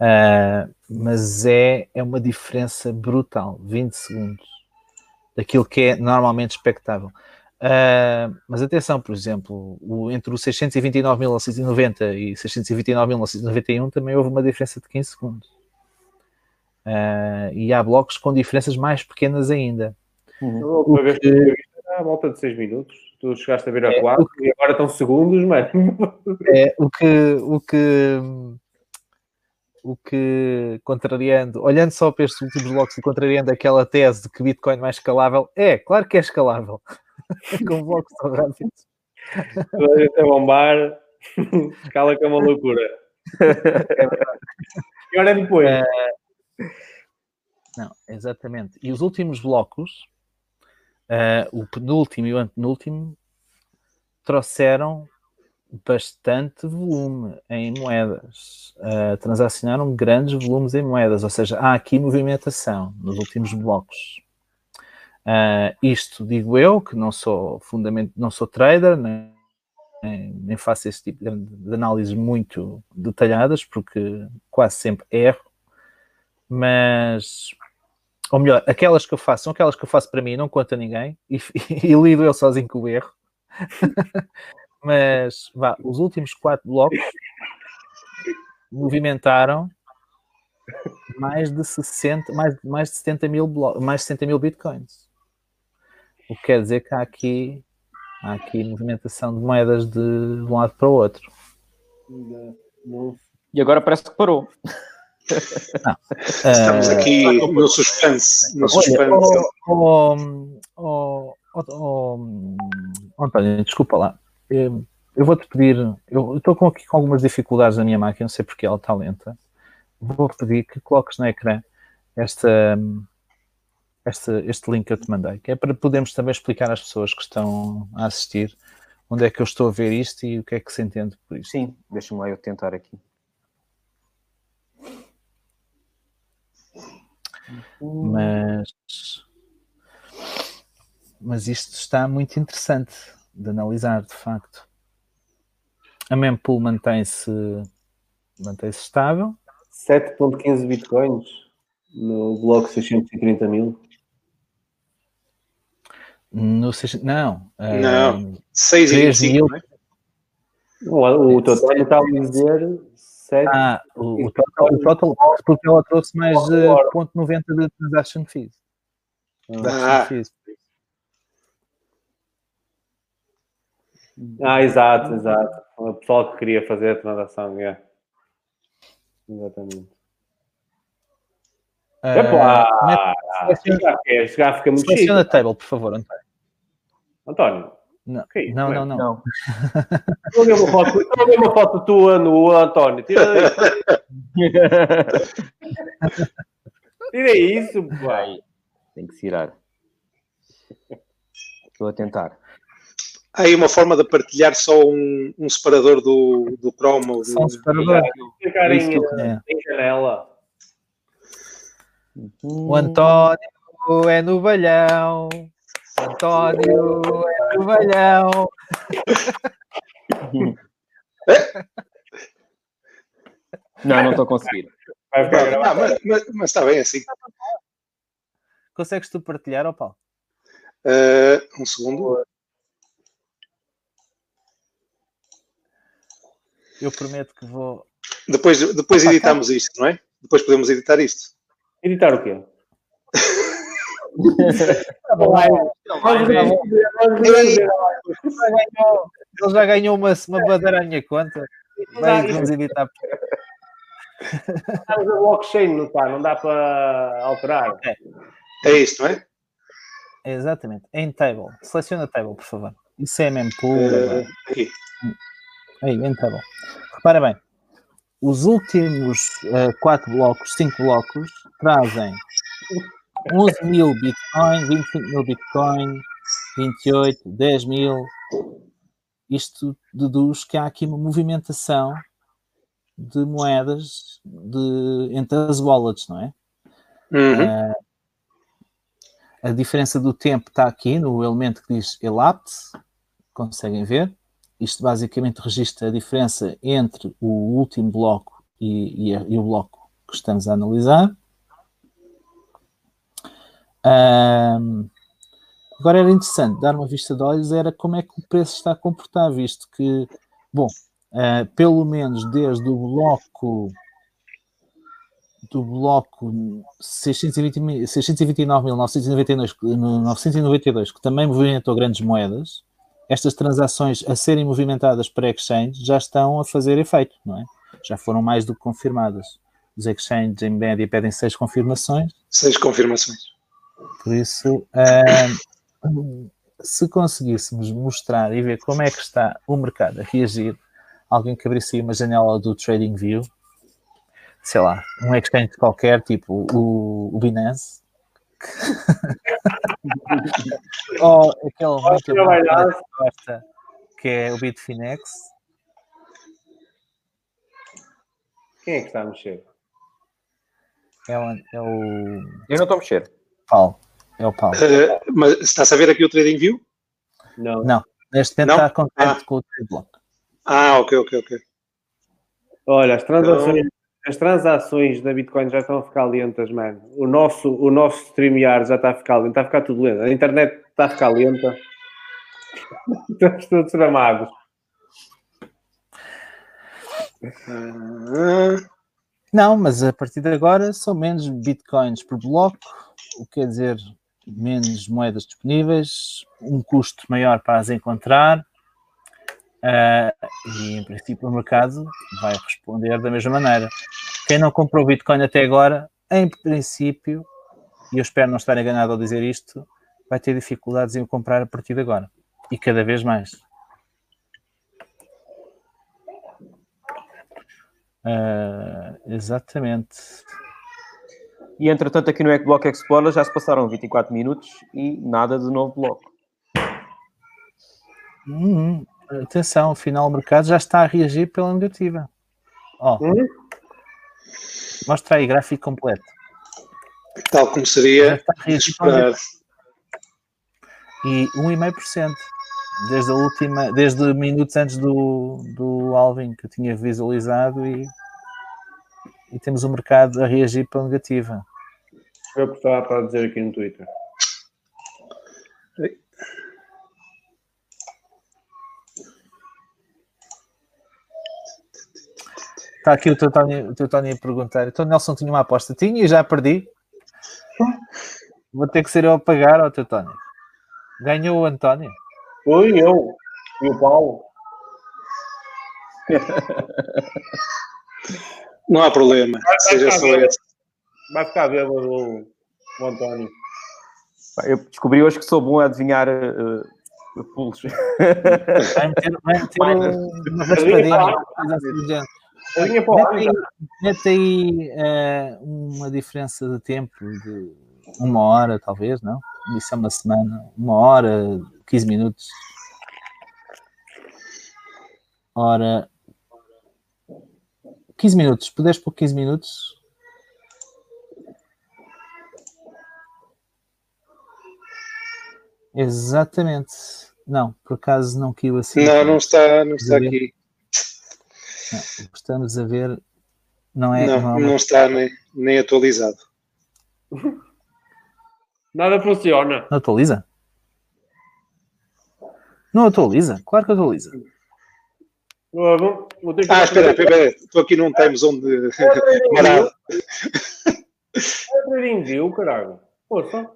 Uh, mas é, é uma diferença brutal, 20 segundos. daquilo que é normalmente expectável. Uh, mas atenção, por exemplo, o, entre o 629.990 e 629.991 também houve uma diferença de 15 segundos. Uh, e há blocos com diferenças mais pequenas ainda. Uhum. O que... À volta de 6 minutos, tu chegaste a ver a 4 é, e agora estão segundos, mano. <laughs> É, o que, o que o que, contrariando, olhando só para estes últimos blocos e contrariando aquela tese de que Bitcoin é mais escalável, é, claro que é escalável, <laughs> com blocos tão rápidos. Toda a gente a bombar, <laughs> escala que é uma loucura. e agora depois. É... Não, exatamente. E os últimos blocos, uh, o penúltimo e o antepenúltimo, trouxeram bastante volume em moedas, uh, transacionaram grandes volumes em moedas, ou seja, há aqui movimentação nos últimos blocos. Uh, isto digo eu, que não sou fundamento, não sou trader, nem, nem faço esse tipo de, análises muito detalhadas, porque quase sempre erro, mas ou melhor, aquelas que eu faço são aquelas que eu faço para mim, não conta a ninguém, e, e, <laughs> e lido eu sozinho com o erro. <laughs> mas vá, os últimos quatro blocos movimentaram mais de 60, mais, mais de 70 mil mais de 60 mil bitcoins. O que quer dizer que há aqui, há aqui movimentação de moedas de, de um lado para o outro. E agora parece que parou. Não. Estamos uh, aqui no suspense. No suspense. Oh, oh, oh, oh, António, desculpa lá eu vou-te pedir, eu estou com, aqui com algumas dificuldades na minha máquina, não sei porque ela está lenta. Vou-te pedir que coloques no ecrã esta, esta, este link que eu te mandei, que é para podermos também explicar às pessoas que estão a assistir onde é que eu estou a ver isto e o que é que se entende por isto. Sim, deixa-me lá eu tentar aqui. Mas, mas isto está muito interessante de analisar, de facto. A mempool mantém-se mantém-se estável. 7.15 bitcoins no bloco 630 mil. No, não. Não, uh, 6 mil. Né? O, o total está a dizer 7. Ah, o, o, total, o total, porque ela trouxe mais uh, 0.90 de transaction fees. Ah. Fees. Ah, exato, exato. O pessoal que queria fazer a transação, é. Exatamente. Uh, Epá! Fica muito Seleciona a table, por favor, António. António. Não, okay, não, não, não, não. <laughs> Estou a ver uma foto, estou a ver uma foto tua no António. Tira. <laughs> Tira isso, pai. Tem que tirar. Estou a tentar. Há aí uma forma de partilhar só um, um separador do, do Chrome. Só um separador. Ficar em, em janela. O António é no balhão. António é no balhão. <laughs> Não, não estou conseguindo. Não, mas, mas, mas, está bem assim. Consegues tu partilhar, ou Paulo? Uh, um segundo. Eu prometo que vou. Depois, depois editamos isto, não é? Depois podemos editar isto. Editar o quê? <laughs> Ele já ganhou uma, uma bandeira à minha conta. Vai, vamos editar. Estamos a blockchain, não está? Não dá para alterar. É, é isto, não é? Exatamente. Em table. Seleciona table, por favor. Isso é mesmo pool. Uh, aqui. Aí, em table. Repara bem, os últimos uh, quatro blocos, cinco blocos, trazem 11 mil Bitcoin, 25 mil Bitcoin, 28, 10 mil. Isto deduz que há aqui uma movimentação de moedas de, entre as wallets, não é? Uhum. Uh, a diferença do tempo está aqui no elemento que diz elapse, conseguem ver. Isto basicamente registra a diferença entre o último bloco e, e, e o bloco que estamos a analisar. Um, Agora era interessante dar uma vista de olhos, era como é que o preço está a comportar, visto que, bom, uh, pelo menos desde o bloco do bloco 629.992, que também movimentou grandes moedas, estas transações a serem movimentadas para exchange já estão a fazer efeito, não é? Já foram mais do que confirmadas. Os exchanges em média pedem seis confirmações. Seis confirmações. Por isso, uh, se conseguíssemos mostrar e ver como é que está o mercado a reagir, alguém que abrisse uma janela do TradingView, sei lá, um exchange qualquer, tipo o, o Binance, <laughs> Ou aquele muito gosta, que é o Bitfinex. Quem é que está a mexer? É o. É o... Eu não estou a mexer. Paulo. É o Paulo. Uh, mas está a ver aqui o TradingView? Não. Não. Neste momento está contente ah. com o TradeBlock. Ah, ok, ok, ok. Olha, as transações então as transações da Bitcoin já estão a ficar lentas, mano. O nosso, o nosso StreamYard já está a ficar lento, está a ficar tudo lento. A internet está a ficar lenta. <laughs> Estamos todos tramados. Não, mas a partir de agora são menos bitcoins por bloco, o que quer dizer menos moedas disponíveis, um custo maior para as encontrar Uh, e em princípio o mercado vai responder da mesma maneira. Quem não comprou Bitcoin até agora, em princípio, e eu espero não estar enganado ao dizer isto, vai ter dificuldades em o comprar a partir de agora. E cada vez mais. Uh, exatamente. E entretanto, aqui no Ecblock Explorer já se passaram 24 minutos e nada de novo bloco. Uhum atenção, afinal o mercado já está a reagir pela negativa. Oh, hum? Mostra aí gráfico completo. Tal como seria esperar. E 1,5% desde a última, desde minutos antes do, do Alvin que eu tinha visualizado e, e temos o mercado a reagir pela negativa. Foi o que estava para dizer aqui no Twitter. Está aqui o teu Tony, o teu Tony a perguntar. Então, Nelson tinha uma aposta. Tinha e já perdi. Vou ter que ser eu a pagar ao teu Tony. Ganhou o António. Foi eu. E o Paulo. Não há problema. Seja só esse. Vai ficar vendo o, o António. Eu descobri hoje que sou bom a adivinhar uh, pulos. Vai meter, vai meter uma raspadinha. Mete aí uh, uma diferença de tempo de uma hora, talvez, não? Isso é uma semana, uma hora, 15 minutos. Ora, 15 minutos, puderes por 15 minutos? Exatamente. Não, por acaso não caiu assim. Não, não está, não está aqui. Não, estamos a ver. Não, é, não, não, é não está nem, nem atualizado. Nada funciona. Não atualiza? Não atualiza? Claro que atualiza. Logo, ah, espera, espera, estou aqui num time zone de marado. É View, caralho. Força.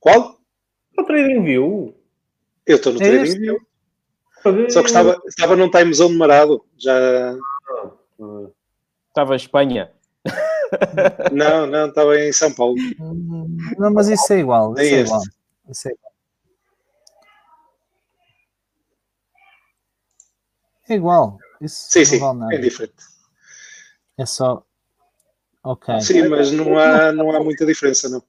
Qual? O Trading View. Eu estou no é Trading View. Só que estava, estava num time zone marado. Já. Estava em Espanha. Não, não, estava em São Paulo. Não, mas isso é igual. Isso é, é igual. Isso é igual. É igual. Isso sim, sim, vale é diferente. É só. Ok. Sim, mas não há, não há muita diferença, não.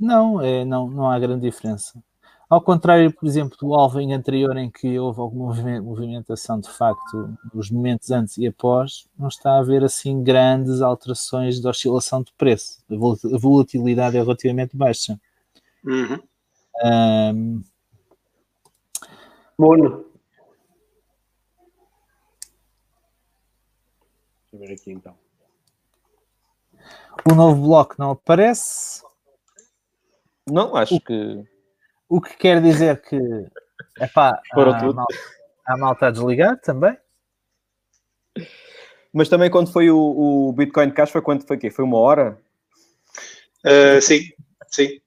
Não, é, não, não há grande diferença. Ao contrário, por exemplo, do alving anterior em que houve alguma movimentação de facto nos momentos antes e após, não está a haver assim grandes alterações de oscilação de preço. A volatilidade é relativamente baixa. Uhum. Um... Mono. Deixa eu ver aqui então. O novo bloco não aparece. Não, acho que O que quer dizer que epá, Foram há, tudo. malta, há malta a desligar também. Mas também quando foi o, o Bitcoin Cash foi quanto foi quê? Foi uma hora? Uh, sim, sim.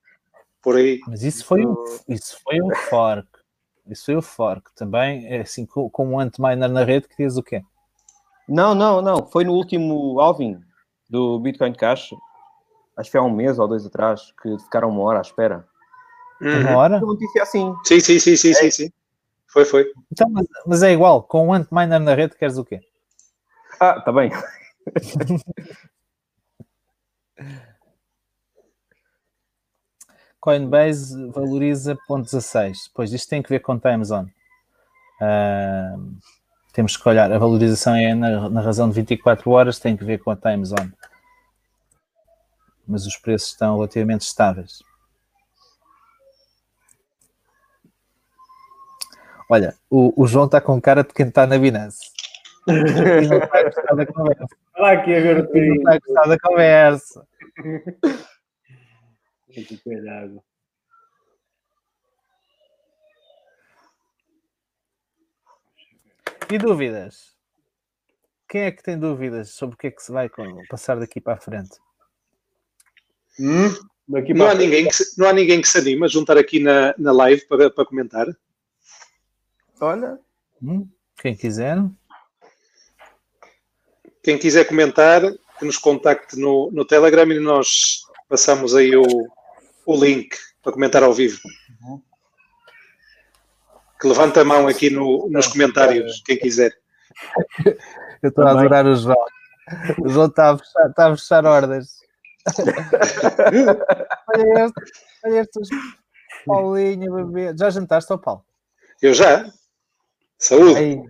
Por aí. Mas isso foi um, isso foi um fork. Isso foi o fork. Também, é assim, com, com um anti-miner na rede, que diz o quê? Não, não, não. Foi no último Alvin do Bitcoin Cash. Acho que foi há um mês ou dois atrás que ficaram uma hora à espera. Uhum. Uma hora? Uma notícia assim. Sim, sim, sim, sim, sim, sim. Foi, foi. Então, mas, mas é igual, com um anti-miner na rede, queres o quê? Ah, tá bem. <laughs> Coinbase valoriza 0.16. Pois isto tem que ver com time zone. Ah, temos que olhar, a valorização é na, na razão de 24 horas, tem que ver com a time zone. Mas os preços estão relativamente estáveis. Olha, o, o João está com cara de quem está na Binance. E não está a gostar da conversa. Olha aqui a ver o não está a gostar da conversa. <laughs> Aqui, cuidado. E dúvidas? Quem é que tem dúvidas sobre o que é que se vai passar daqui para a frente? Hum? Não há, ninguém que se, não há ninguém que se anima a juntar aqui na, na live para, para comentar. Olha. Hum? Quem quiser? Quem quiser comentar, que nos contacte no, no Telegram e nós passamos aí o, o link para comentar ao vivo. Que levanta a mão aqui no- nos comentários, quem quiser. Eu estou a Também. adorar o João. O João está a fechar, está a fechar ordens. Olha este, olha estes Paulinho, bebê. Já jantaste ao Paulo? Eu já. Saúde. Ei,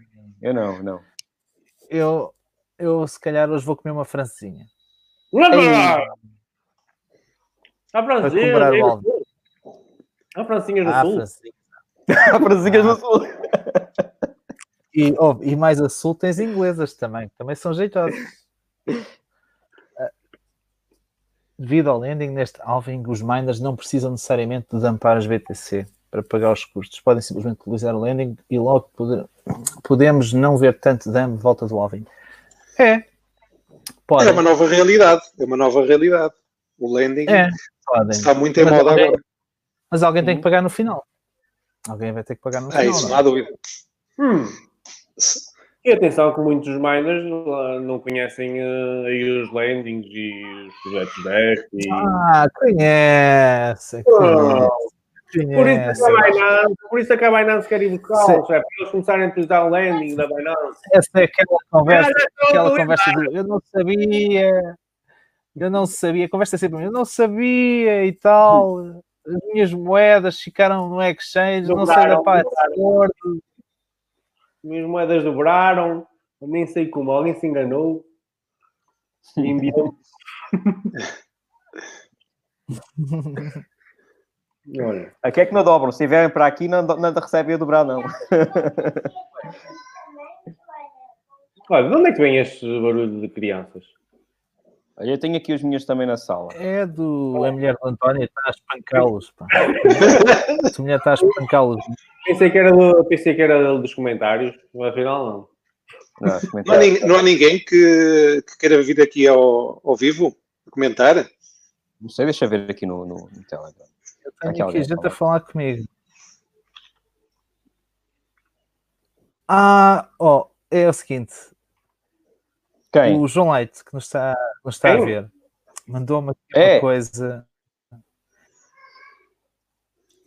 Eu não, não. eu, eu se calhar hoje vou comer uma francesinha. A comemorar o álbum. A Francinha do Sul. francesinha. Franzinhas do Sul. E, oh, e mais a sul tens inglesas também, que também são jeitosas. Devido ao landing neste halving, os miners não precisam necessariamente de dumpar as BTC para pagar os custos. Podem simplesmente utilizar o landing e logo poder- podemos não ver tanto dump de volta do halving. É. Podem. É uma nova realidade. É uma nova realidade. O landing É, podem. está muito em Mas moda alguém- agora. Mas alguém tem que pagar no final. Alguém vai ter que pagar no É final. isso, não não há dúvida. Hum. E atenção que muitos miners não conhecem eh, aí os landings e os projetos DEX e... Ah, conhece. Oh. conhece, Por isso, é que conhece. a Binance, por isso é que a Binance quer buscá-los, é para eles começarem a utilizar o landing da Binance. Essa é aquela conversa, aquela conversa do eu não sabia, eu não sabia, a conversa é sempre eu não sabia e tal, as minhas moedas ficaram no exchange, não sei da Dobraram, password, Minhas moedas dobraram, nem sei como, alguém se enganou. E enviou. <laughs> Olha, Aqui é que não dobram. Se vierem para aqui, não, não recebem a dobrar, não. olha, de onde é que vem este barulho de crianças? Olha, eu tenho aqui os meus também na sala. é do, a mulher do António está a espancá-los, <laughs> a mulher está a espancá-los, Pensei que era, do, pensei que era dos comentários, mas afinal não. Não, Não há, comentários. nin- não há ninguém que, que queira vir aqui ao, ao vivo comentar? Não sei, deixa ver aqui no, no, no Telegram. eu tenho Aqui aqui alguém gente fala. a falar comigo. Ah, ó, é o seguinte, Quem? O João Leite, que nos está, nos está a Quem? ver, mandou-me aqui É. uma coisa.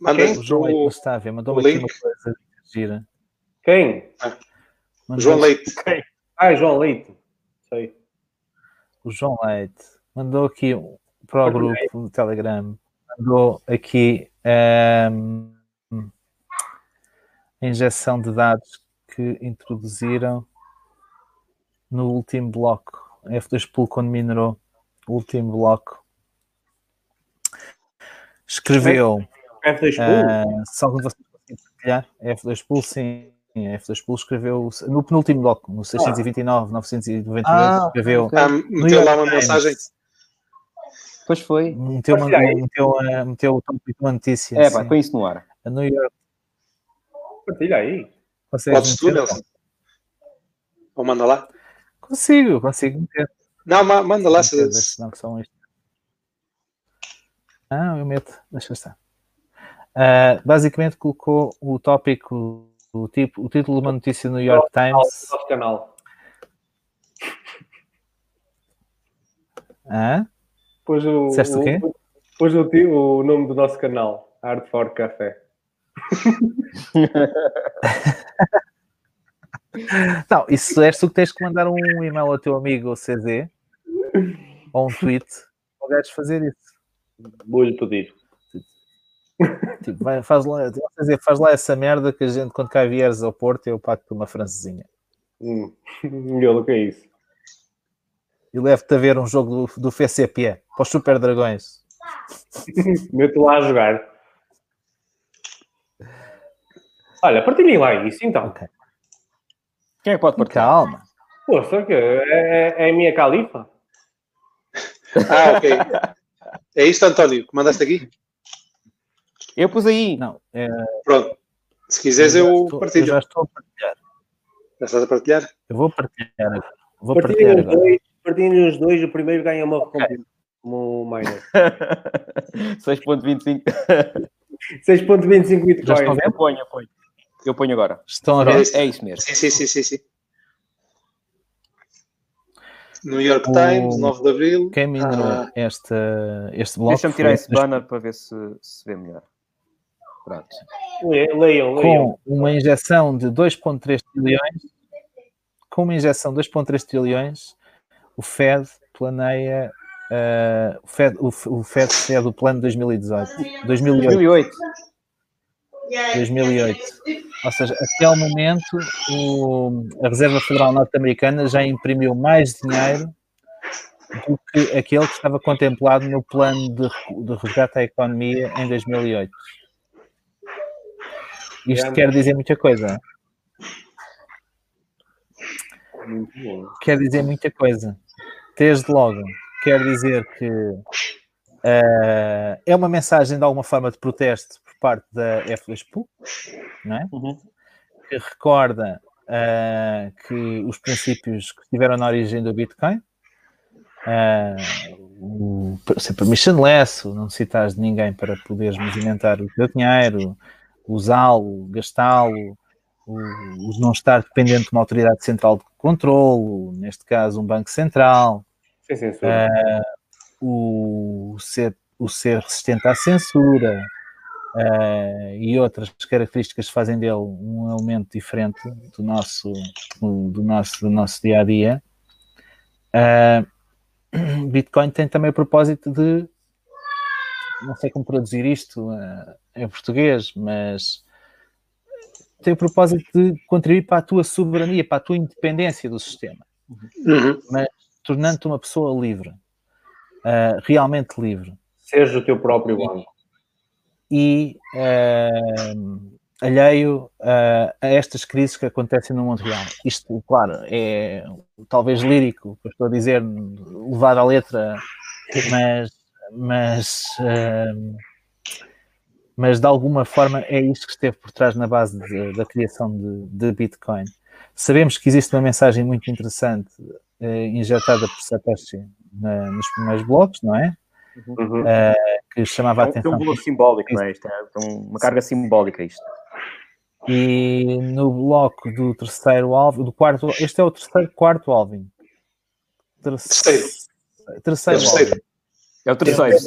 O João Leite nos está a ver, mandou-me aqui uma coisa gira. Quem? Mandou- João Leite. Ah, João Leite. Sei. O João Leite mandou aqui para o grupo do Telegram, mandou aqui ehm, a injeção de dados que introduziram no último bloco. A F2 Pool quando minerou o último bloco. Escreveu. F2 Pool? Ah, se algum de vocês conseguir partilhar, a F2 Pool, sim. A F2 Pool escreveu no penúltimo bloco, no 629, 992, Ah, escreveu. Ah, meteu lá uma mensagem. Pois foi. Meteu uma, meteu, ah, meteu o tópico de uma notícia. É, pá, põe isso no ar. A New York. Partilha aí. Podes tu, Nelson? Ou manda lá? Consigo, consigo meter. Não, manda lá. Se... Não, que são isto. Não, eu meto. Deixa estar. Uh, basicamente colocou o tópico, o, tipo, o título de uma notícia no New York Times. Nosso canal. Hã? Pôs o, Disseste o quê? Pôs o, o nome do nosso canal, Art for Café. <laughs> Não, isso és tu que tens que mandar um e-mail ao teu amigo CZ ou um tweet ou deves fazer isso. Vou-lhe pedir. Tipo, vai, faz, lá, dizer, faz lá essa merda que a gente, quando cá vieres ao Porto, eu pago-te uma francesinha. Hum, melhor do que é isso. E levo-te a ver um jogo do, do FCP para os Super Dragões. Meto lá a jogar. Olha, partilhem lá isso então. Okay. Quem é que pode partilhar? Calma. Pô, só que é, é, é a minha califa. <laughs> Ah, ok. É isto, António, que mandaste aqui? Eu pus aí. Não. É... Pronto. Se quiseres, eu, eu estou, partilho. Eu já estou a partilhar. Já estás a partilhar? Eu vou partilhar agora. Vou partilhar os dois, partilhem os dois, o primeiro ganha uma recompensa. Como o Miner. <laughs> 6.25. 6.25 bitcoins. Eu ponho, eu ponho. Eu ponho agora. Estão a ver? É isso mesmo. Sim, sim, sim, sim. sim. New York Times, o... 9 de Abril. Quem minerou ah. esta, este bloco? Deixa-me tirar esse banner para ver se se vê melhor. Pronto. Leiam, leiam. Com uma injeção de 2,3 trilhões, com uma injeção de 2,3 trilhões, o Fed planeia. Uh, o, Fed, o, o Fed cede o plano de 2018. 2008. 2008. 2008. Ou seja, até ao momento, o, a Reserva Federal Norte-Americana já imprimiu mais dinheiro do que aquele que estava contemplado no plano de, de resgate à economia em 2008. Isto quer dizer muita coisa. Quer dizer muita coisa. Desde logo, quer dizer que uh, é uma mensagem de alguma forma de protesto parte da F2PU, não é? Uhum. que recorda uh, que os princípios que estiveram na origem do Bitcoin, uh, ser permissionless, não necessitas de ninguém para poderes movimentar o teu dinheiro, usá-lo, gastá-lo, o, o, não estar dependente de uma autoridade central de controlo, neste caso um banco central. Uh, o, ser, o ser resistente à censura uh, e outras características fazem dele um elemento diferente do nosso, do nosso, do nosso dia a dia. Uh, <clears throat> Bitcoin tem também o propósito de não sei como traduzir isto uh, em português, mas tem o propósito de contribuir para a tua soberania, para a tua independência do sistema, uhum. mas tornando-te uma pessoa livre, uh, realmente livre. Seja o teu próprio banco. E uh, alheio uh, a estas crises que acontecem no mundo real. Isto, claro, é talvez lírico, que estou a dizer, levado à letra, mas mas, uh, mas de alguma forma é isto que esteve por trás na base de, da criação de, de, Bitcoin. Sabemos que existe uma mensagem muito interessante injetada por Satoshi na, nos primeiros blocos, não é? Uhum. Uh, que chamava a atenção. É um bloco simbólico, não é? Isto é uma carga simbólica isto. E no bloco do terceiro alvo, do quarto, este é o terceiro, quarto alvin. Terceiro. Terceiro, terceiro. É o terceiro.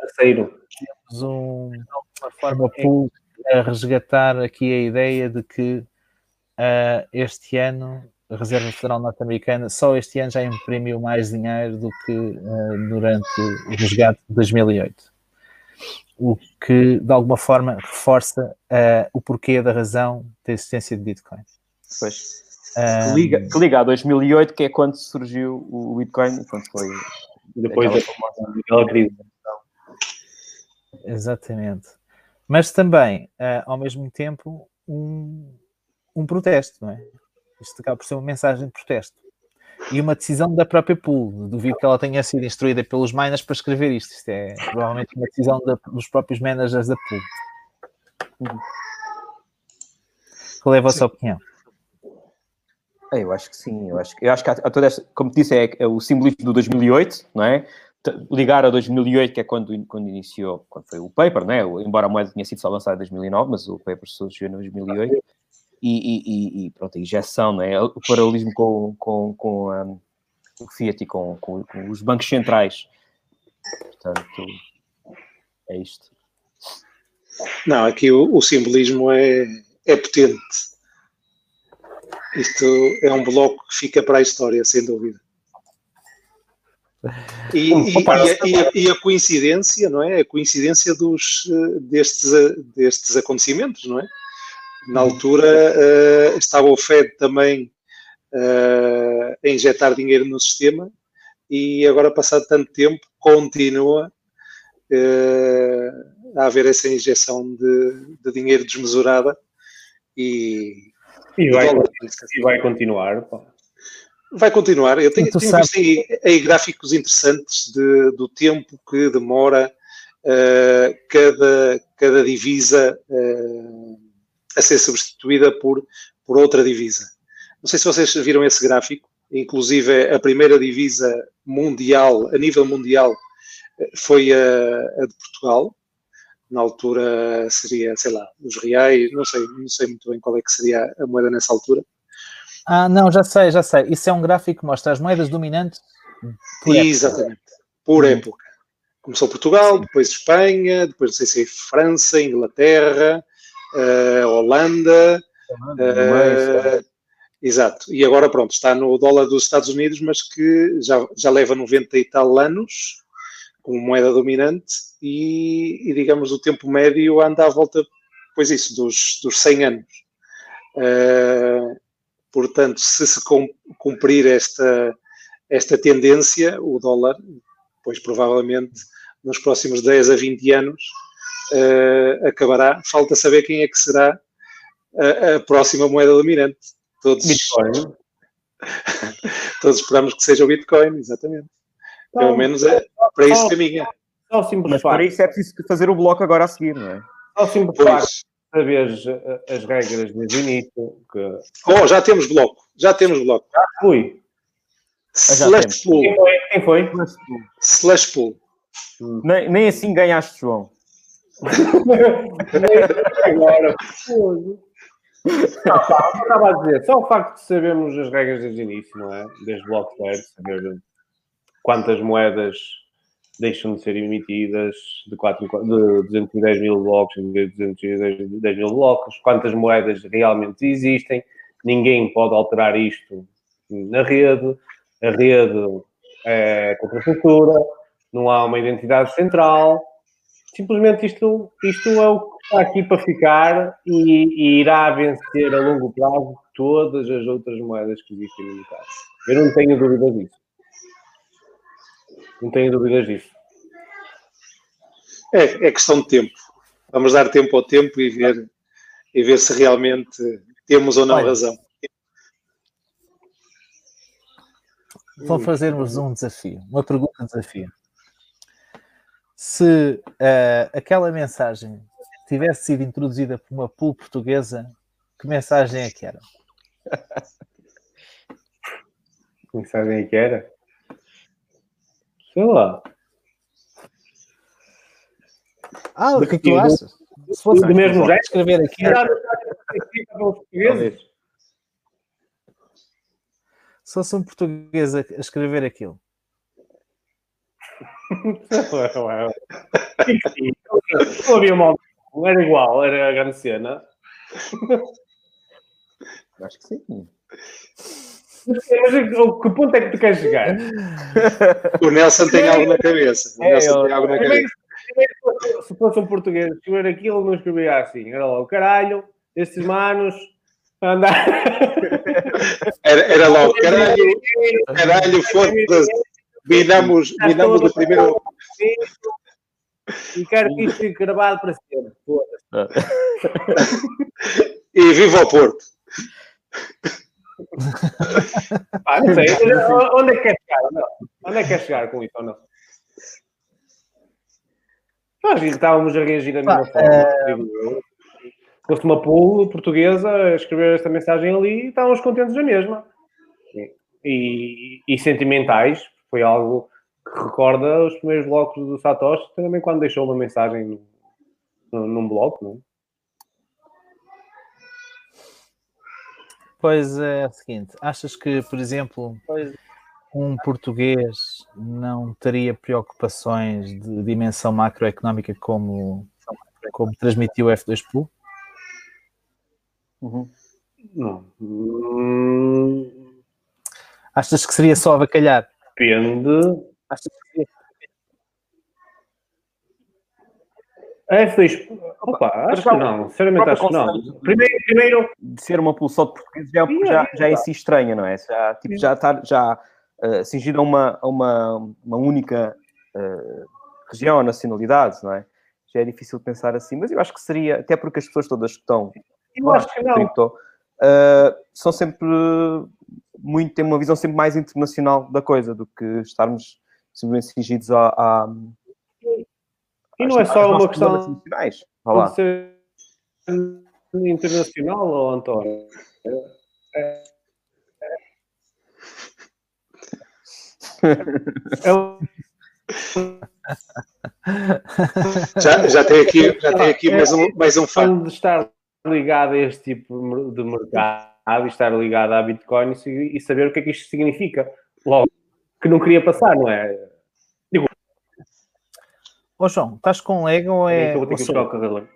terceiro. Temos um, uma forma a resgatar aqui a ideia de que uh, este ano a Reserva Federal Norte-Americana só este ano já imprimiu mais dinheiro do que uh, durante o resgate de 2008. O que, de alguma forma, reforça uh, o porquê da razão da existência de Bitcoin. Pois. Um, que, liga, que liga a 2008, que é quando surgiu o Bitcoin, quando foi depois daquela crise. Exatamente. Mas também, uh, ao mesmo tempo, um, um protesto, não é? Isto acaba por ser uma mensagem de protesto. E uma decisão da própria pool. Duvido que ela tenha sido instruída pelos miners para escrever isto. Isto é provavelmente uma decisão da, dos próprios managers da pool. Qual é a vossa opinião? É, eu acho que sim, eu acho, eu acho que há, há toda esta, como disse, é, é, o simbolismo do 2008, não é? Ligar a 2008, que é quando, quando iniciou, quando foi o paper, não é? Embora a moeda tenha sido só lançada em 2009, mas o paper surgiu em 2008. E, e, e pronto, a injeção, não é? O paralelismo com, com, com um, o Fiat e com, com, com, os bancos centrais. Portanto, é isto. Não, aqui o, o simbolismo é, é potente isto é um bloco que fica para a história, sem dúvida. E, e, e, a, e, a, coincidência, não é? A coincidência dos, destes, destes acontecimentos, não é? Na altura uh, estava o Fed também uh, a injetar dinheiro no sistema e agora, passado tanto tempo, continua uh, a haver essa injeção de, de dinheiro desmesurada e, e vai, e vai continuar. Pá. Vai continuar. Eu tenho, tenho visto aí, aí, gráficos interessantes de, do tempo que demora uh, cada, cada divisa uh, a ser substituída por, por outra divisa. Não sei se vocês viram esse gráfico. Inclusive, a primeira divisa mundial, a nível mundial, eh, foi a, a de Portugal, na altura seria, sei lá, os reais, não sei, não sei muito bem qual é que seria a moeda nessa altura. Ah, não, já sei, já sei. Isso é um gráfico que mostra as moedas dominantes por Exatamente, por hum. época. Começou Portugal, depois Espanha, depois não sei se é França, Inglaterra, uh, Holanda. Uh, exato. E agora, pronto, está no dólar dos Estados Unidos, mas que já, já leva 90 e tal anos como moeda dominante e, e, digamos, o tempo médio anda à volta, pois isso, dos, dos 100 anos. Uh, portanto, se se cumprir esta, esta tendência, o dólar, pois provavelmente nos próximos 10 a 20 anos uh, acabará. Falta saber quem é que será a, a próxima moeda dominante. Todos, Bitcoin. <laughs> todos esperamos que seja o Bitcoin, exatamente. Pelo menos é para isso caminha. Só simples Mas para isso é preciso fazer o bloco agora a seguir, não é? Só simples facto saber as regras desde o início. Que... Oh, já temos bloco. Já temos bloco. Já fui. Slash pool. Quem foi? Slash pool. Nem, nem assim ganhaste, João. Agora. Não, estava a dizer, só o facto de sabermos as regras desde o início, não é? Desde o zero, saber quantas moedas deixam de ser emitidas de, 4, de 210 mil blocos em 210 mil blocos, quantas moedas realmente existem, ninguém pode alterar isto na rede, a rede é contrafatura, não há uma identidade central, simplesmente isto, isto é o que está aqui para ficar e, e, irá vencer a longo prazo todas as outras moedas que existem no mercado. Eu não tenho dúvida disso. Não tenho dúvidas disso. É, é questão de tempo. Vamos dar tempo ao tempo e ver, e ver se realmente temos ou não Olha, razão. Vou fazer-vos um desafio, uma pergunta de desafio. Se uh, aquela mensagem tivesse sido introduzida por uma pool portuguesa, que mensagem é que era? que mensagem é que era? Sei lá. Ah, o que, tu achas? Se fosse do mesmo jeito, escrever aqui. Se fosse um português a escrever aquilo. Não havia mal. Era igual, era a grande cena. Acho que sim. Mas que ponto é que tu queres chegar? O Nelson tem algo na cabeça. O é, Nelson tem algo na cabeça. Se fosse um português escrever aquilo, não escrevia assim. Era logo, caralho, estes manos andar. Era, era logo, caralho, <laughs> caralho, foda-se. Vinamos, vinamos do primeiro. E quero que isto fique gravado para sempre. E viva o Porto! <laughs> Ah, não sei. Onde é que quer chegar? Não? Onde é que quer chegar com isso ou não? Nós estávamos a reagir da mesma forma. Uh... fosse uma pool portuguesa a escrever esta mensagem ali, estávamos contentes da mesma. E, e, sentimentais, foi algo que recorda os primeiros blocos do Satoshi, também quando deixou uma mensagem no, no, num bloco, não é? Pois é, é o seguinte, achas que, por exemplo, um português não teria preocupações de dimensão macroeconómica como, como transmitiu o F2 Pool? Uhum. Não. Achas que seria só avacalhar? Depende. Achas que seria... A F2. Opa, acho que não. Sinceramente, acho que não. Primeiro, primeiro. De ser uma pulsão de portugueses já, já, já é si estranha, não é? Já, tipo, já está já, uh, a uma, a uma, uma única uh, região, nacionalidade, não é? Já é difícil pensar assim, mas eu acho que seria, até porque as pessoas todas que estão eu acho que não. Cripto, uh, são sempre muito, têm uma visão sempre mais internacional da coisa do que estarmos simplesmente cingidos a. a e não é só uma questão de ser internacional, ou António? É, <laughs> já, já tem aqui, já tem aqui mais um, mais um fã. De estar ligado a este tipo de mercado e estar ligado à Bitcoin e, saber o que é que isto significa. Logo, que não queria passar, não é? Digo. Ô João, estás com Lego ou é. Eu vou ter que buscar o carregador.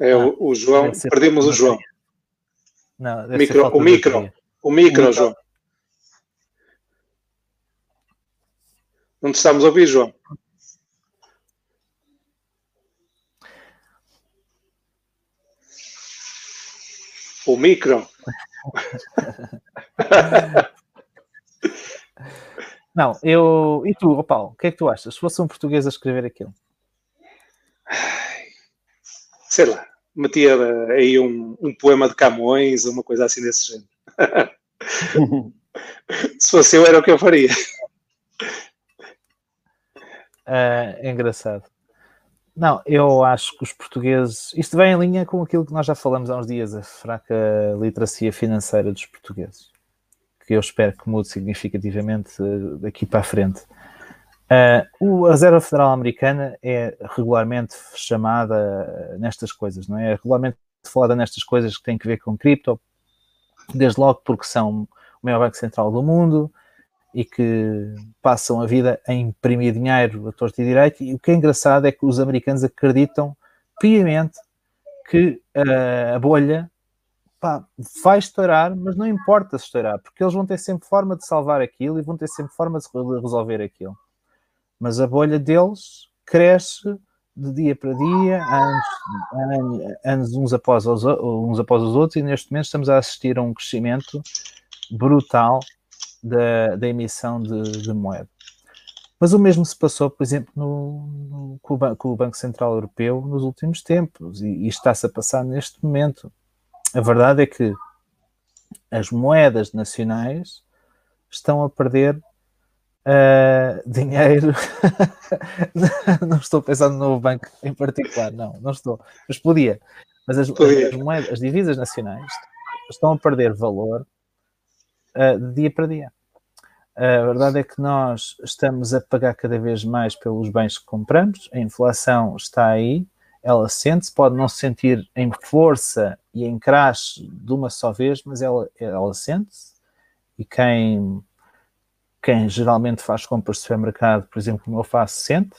É o, o João, perdemos o João. Não, micro, o micro, o micro, João. Não te estamos a ouvir, João. O micro. Não, eu. E tu, Paulo, o que é que tu achas? Se fosse um português a escrever aquilo? Sei lá, metia aí um, um poema de Camões, uma coisa assim desse género. <laughs> Se fosse eu, era o que eu faria. Uh, é engraçado. Não, eu acho que os portugueses. Isto vem em linha com aquilo que nós já falamos há uns dias, a fraca literacia financeira dos portugueses, que eu espero que mude significativamente eh, daqui para a frente. Uh, a Reserva Federal Americana é regularmente chamada nestas coisas, não é? É regularmente falada nestas coisas que têm que ver com cripto, desde logo porque são o maior banco central do mundo, e que passam a vida a imprimir dinheiro a torto e direito. E o que é engraçado é que os americanos acreditam piamente que uh, a bolha pá, vai estourar, mas não importa se estourar, porque eles vão ter sempre forma de salvar aquilo e vão ter sempre forma de resolver aquilo. Mas a bolha deles cresce de dia para dia, anos, anos, anos uns, após os, uns após os outros, e neste momento estamos a assistir a um crescimento brutal da, da emissão de, de, moeda. Mas o mesmo se passou, por exemplo, no, no, com, o, com, o, Banco Central Europeu nos últimos tempos, e, e está-se a passar neste momento. A verdade é que as moedas nacionais estão a perder uh, dinheiro. <laughs> não estou pensando no banco em particular, não, não estou. Mas podia. Mas as, as, moedas, as divisas nacionais estão a perder valor uh, de dia para dia. A verdade é que nós estamos a pagar cada vez mais pelos bens que compramos, a inflação está aí, ela sente-se, pode não se sentir em força e em crash de uma só vez, mas ela, ela sente-se. E quem, quem geralmente faz compras de supermercado, por exemplo, como eu faço, sente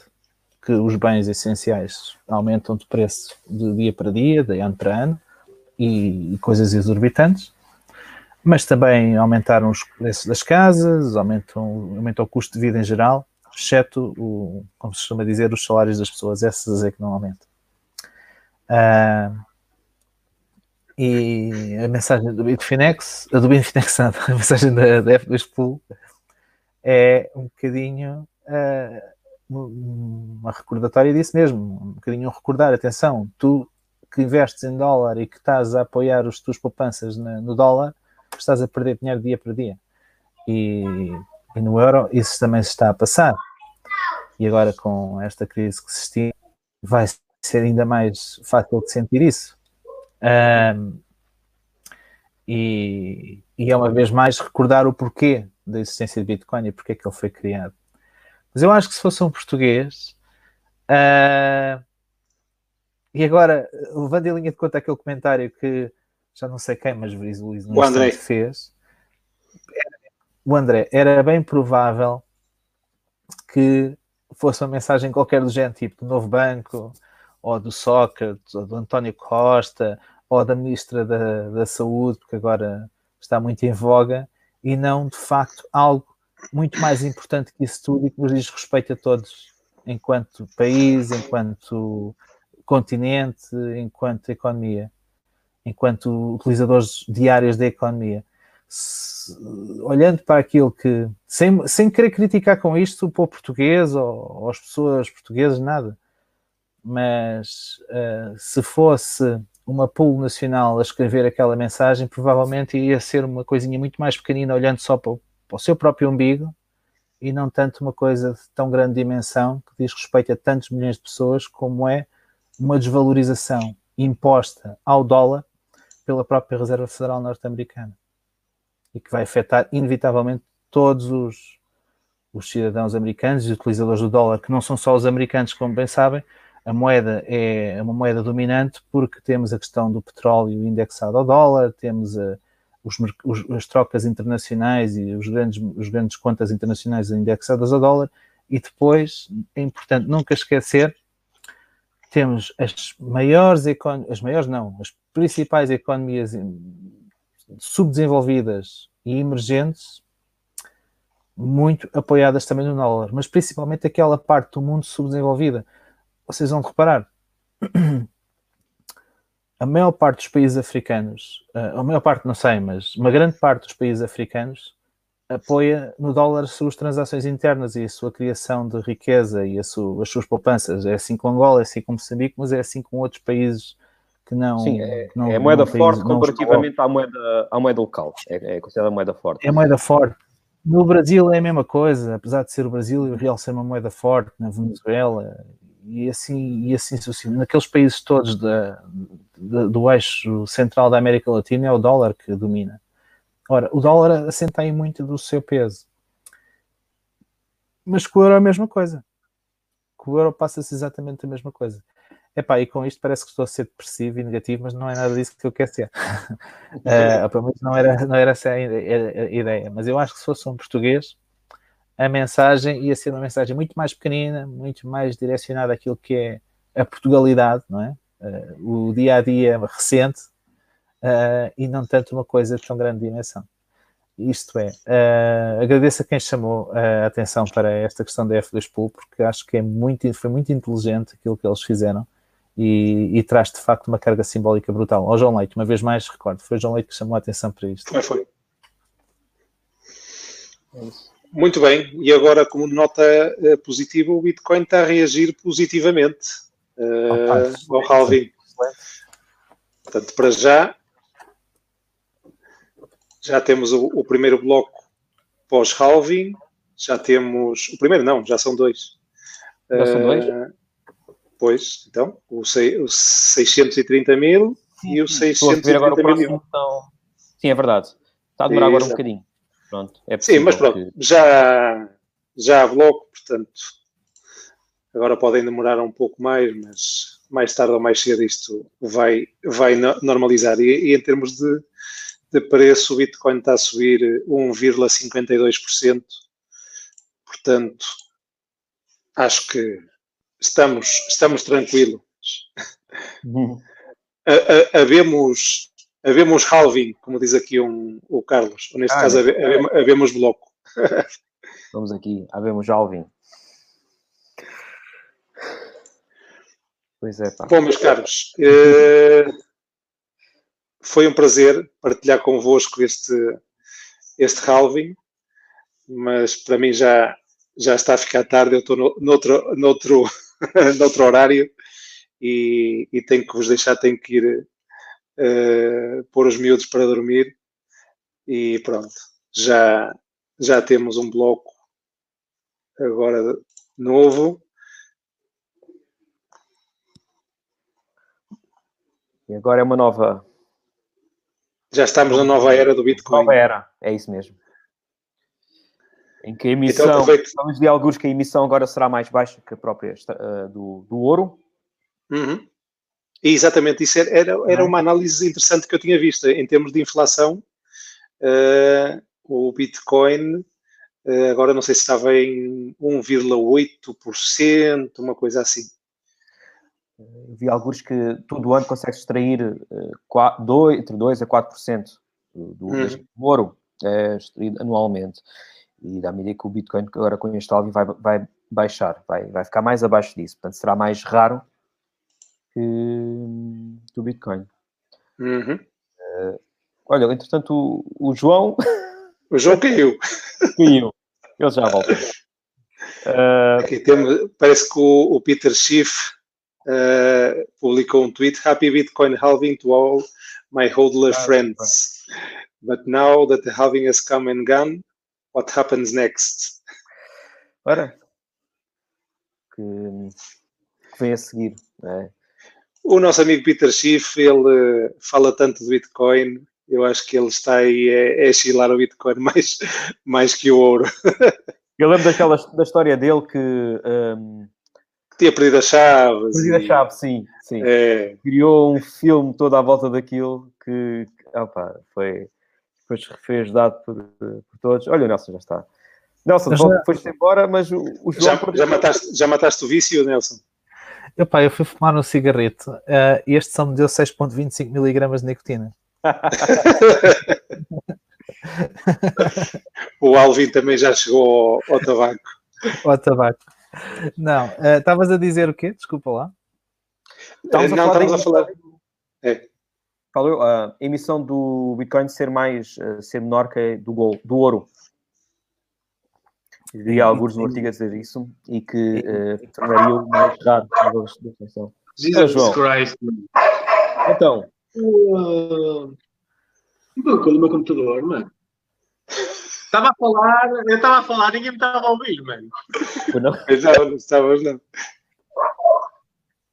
que os bens essenciais aumentam de preço de dia para dia, de ano para ano, e, e coisas exorbitantes mas também aumentaram os preços das casas, aumentam, aumentou o custo de vida em geral, exceto, o, como se costuma dizer, os salários das pessoas, essas é que não aumentam. Uh, e a mensagem do Bitfinex, a do Bitfinex, <laughs> a mensagem da, da F2 Pool é um bocadinho uh, uma recordatória disso mesmo, um bocadinho recordar, atenção, tu que investes em dólar e que estás a apoiar os tuas poupanças na, no dólar, estás a perder dinheiro dia por dia. E, e, no euro isso também se está a passar. E agora com esta crise que se estima, vai ser ainda mais fácil de sentir isso. Um, e, e é uma vez mais recordar o porquê da existência de Bitcoin e porque é que ele foi criado. Mas eu acho que se fosse um português, uh, e agora, levando em linha de conta aquele comentário que já não sei quem, mas Luís o André. Fez, o André, era bem provável que fosse uma mensagem qualquer do género, tipo do Novo Banco, ou do Sócrates, ou do António Costa, ou da Ministra da, da Saúde, porque agora está muito em voga, e não, de facto, algo muito mais importante que isso tudo e que nos diz respeito a todos, enquanto país, enquanto continente, enquanto economia, enquanto utilizadores diários da economia. Se, olhando para aquilo que, sem, sem querer criticar com isto o povo português ou, ou as pessoas portuguesas, nada, mas uh, se fosse uma pool nacional a escrever aquela mensagem, provavelmente ia ser uma coisinha muito mais pequenina, olhando só para o, para o seu próprio umbigo e não tanto uma coisa de tão grande dimensão que diz respeito a tantos milhões de pessoas, como é uma desvalorização imposta ao dólar pela própria Reserva Federal norte-americana e que vai afetar inevitavelmente todos os, os cidadãos americanos e utilizadores do dólar, que não são só os americanos, como bem sabem, a moeda é uma moeda dominante porque temos a questão do petróleo indexado ao dólar, temos a, os, os, as trocas internacionais e os grandes, os grandes contas internacionais indexadas ao dólar, e depois é importante nunca esquecer temos as maiores as maiores não, as principais economias subdesenvolvidas e emergentes muito apoiadas também no dólar, mas principalmente aquela parte do mundo subdesenvolvida. Vocês vão reparar, <clears throat> a maior parte dos países africanos, eh, a maior parte não sei, mas uma grande parte dos países africanos apoia no dólar as suas transações internas e a sua criação de riqueza e sua, as suas poupanças. É assim com Angola, é assim com Moçambique, mas é assim com outros países que não. Sim, é, que não, é moeda forte comparativamente à moeda, à moeda local. É, é considerada moeda forte. É moeda forte. No Brasil é a mesma coisa, apesar de ser o Brasil e o real ser uma moeda forte, na Venezuela e assim, e assim sucessivamente. Naqueles países todos da, da, do eixo central da América Latina é o dólar que domina. Ora, o dólar assenta aí muito do seu peso. Mas com o euro é a mesma coisa. Com o euro passa-se exatamente a mesma coisa. Epá, e com isto parece que estou a ser depressivo e negativo, mas não é nada disso que eu quero ser. <laughs> uh, pelo menos não era, não era essa a ideia. Mas eu acho que se fosse um português, a mensagem ia ser uma mensagem muito mais pequenina, muito mais direcionada àquilo que é a Portugalidade, não é? Uh, o dia a dia recente uh, e não tanto uma coisa de tão grande dimensão. Isto é, uh, agradeço a quem chamou a atenção para esta questão da F2 Pool, porque acho que é muito, foi muito inteligente aquilo que eles fizeram e, e traz de facto uma carga simbólica brutal. Ao João Leite, uma vez mais, recordo, foi o João Leite que chamou a atenção para isto. Foi, foi. Muito bem, e agora, como nota positiva, o Bitcoin está a reagir positivamente uh, ao halving. Portanto, para já, já temos o, o primeiro bloco pós-halving, já temos. O primeiro, não, já são dois. Já são dois? Uh, pois, então, o, sei, o 630 mil e o 630 mil. Então... Sim, é verdade. Está a demorar agora um bocadinho. Pronto, é Sim, mas pronto, que... já, já há bloco, portanto, agora podem demorar um pouco mais, mas mais tarde ou mais cedo isto vai, vai normalizar. E, e em termos de, de preço, o Bitcoin está a subir 1,52%, portanto, acho que estamos, estamos tranquilos. Uhum. Havemos havemos halving, como diz aqui um, o Carlos, ou neste ah, caso havemos, havemos bloco. Vamos aqui, havemos halving. Pois é, pá. Bom, meus caros, eh, foi um prazer partilhar convosco este, este halving, mas para mim já, já está a ficar tarde, eu estou no, noutro, noutro, <laughs> noutro horário e, e tenho que vos deixar, tenho que ir uh, pôr os miúdos para dormir e pronto, já, já temos um bloco agora novo E agora é uma nova. Já estamos na nova era do Bitcoin. Nova era, é isso mesmo. Em que a emissão, então, estamos de alguns que a emissão agora será mais baixa que a própria uh, do, do ouro. Uhum. E exatamente, isso era, era, era, uma análise interessante que eu tinha visto. Em termos de inflação, uh, o Bitcoin uh, agora não sei se estava em 1,8%, uma coisa assim. Vi alguns que todo ano consegue extrair uh, dois, entre 2% a 4% do, do, hum. ouro é extraído anualmente. E à medida que o Bitcoin agora com este alvo vai, vai baixar, vai, vai ficar mais abaixo disso. Portanto, será mais raro que, que o Bitcoin. Uhum. Uh, olha, entretanto, o, o, João. O João caiu. <laughs> caiu. Ele já volta. Uh, Aqui temos, parece que o, o Peter Schiff uh, publicou um tweet: Happy Bitcoin halving to all my hodler ah, friends. But now that the halving has come and gone, what happens next? Ora, que, que vem a seguir, é? O nosso amigo Peter Schiff, ele uh, fala tanto de Bitcoin, eu acho que ele está aí a, a chilar o Bitcoin <laughs> mais, mais que o ouro. eu lembro daquela da história dele que um, tinha perdido a chave. Perdido a chave, sim. sim. É. Criou um filme todo à volta daquilo que opa, foi, depois foi ajudado por, por todos. Olha, o Nelson já está. Nelson, já... foste embora, mas o, o João... Já, já, mataste, já mataste o vício, Nelson? Epá, eu fui fumar um cigarrito. Uh, este só me deu 6,25 miligramas de nicotina. <laughs> o Alvin também já chegou ao, ao tabaco. Ao tabaco. Não, eh, estavas uh, a dizer o quê? Desculpa lá. Estamos não, a falar, estamos a falar. É. Falou a emissão do Bitcoin ser mais uh, ser menor que do, gol, do ouro. Vi alguns no artigo a dizer isso e que uh, tornaria mais raro a definição. Jesus Christ. Então. Uh, o meu computador, mano. Estava a falar, eu estava a falar, ninguém me estava a ouvir, mano. Não? Pensava, não estavas, não.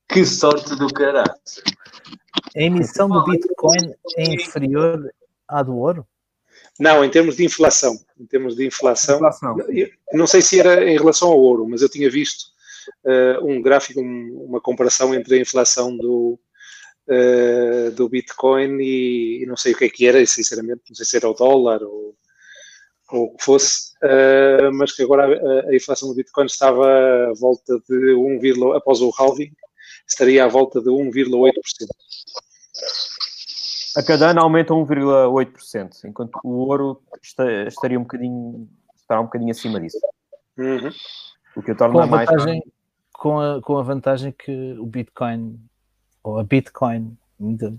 Que sorte do caralho. A emissão do Bitcoin é inferior à do ouro? Não, em termos de inflação. Em termos de inflação. inflação. não sei se era em relação ao ouro, mas eu tinha visto uh, um gráfico, um, uma comparação entre a inflação do, uh, do Bitcoin e, e, não sei o que é que era, sinceramente, não sei se era o dólar ou ou o que fosse, uh, mas que agora a, a, inflação do Bitcoin estava à volta de 1, após o halving, estaria à volta de 1,8%. A cada ano aumenta 1,8%, enquanto o ouro está, estaria um bocadinho, estará um bocadinho acima disso. Uhum. O que o torna com mais. Vantagem, com, a, com a vantagem que o Bitcoin, ou a Bitcoin, ainda,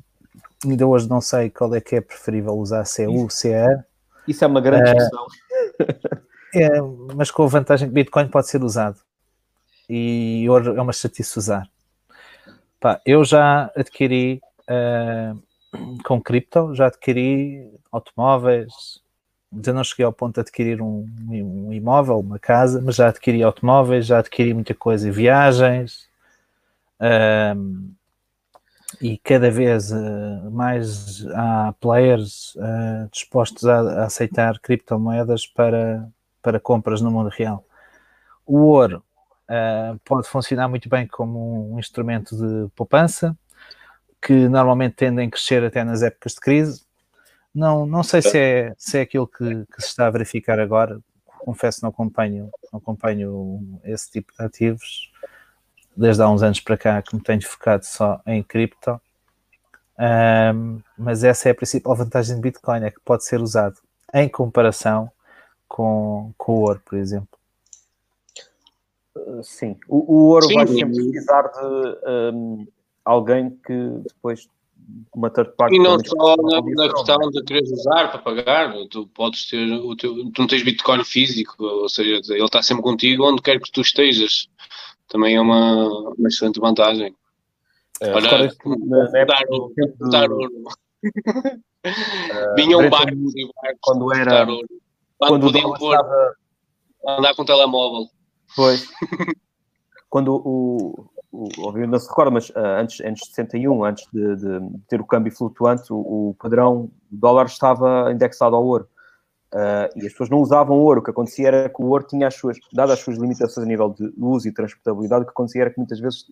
ainda hoje não sei qual é que é preferível usar, se é U, se é isso é uma grande discussão. É, mas com a vantagem que Bitcoin pode ser usado. E ouro é uma chatice usar. Pá, eu já adquiri uh, com cripto, já adquiri automóveis, ainda não cheguei ao ponto de adquirir um, um, imóvel, uma casa, mas já adquiri automóveis, já adquiri muita coisa, viagens, uh, e cada vez uh, mais há players uh, dispostos a, aceitar criptomoedas para, para compras no mundo real. O ouro uh, pode funcionar muito bem como um instrumento de poupança, que normalmente tendem a crescer até nas épocas de crise. Não, não sei se é, se é aquilo que, que se está a verificar agora. Confesso não acompanho, não acompanho esse tipo de ativos desde há uns anos para cá que me tenho focado só em cripto. Um, mas essa é a principal vantagem de Bitcoin, é que pode ser usado em comparação com, com o ouro, por exemplo. Uh, sim, o, o ouro sim, vai sempre precisar de um, alguém que depois uma third party. E não só na, na questão de quereres usar para pagar, tu podes ter o teu, tu não tens Bitcoin físico, ou seja, ele está sempre contigo onde quer que tu estejas também é uma, uma excelente vantagem. É, Olha, dar ouro. Dar ouro. <laughs> Vinha um barco e barcos quando era quando, podiam pôr estava... andar com telemóvel. Pois. <laughs> quando o, o, obviamente não se recorda, mas uh, antes, antes de 61, antes de, de, ter o câmbio flutuante, o, o padrão dólar estava indexado ao ouro. Uh, e as pessoas não usavam ouro. O que acontecia era que o ouro tinha as suas, dadas as suas limitações a nível de uso e transportabilidade, o que acontecia era que muitas vezes,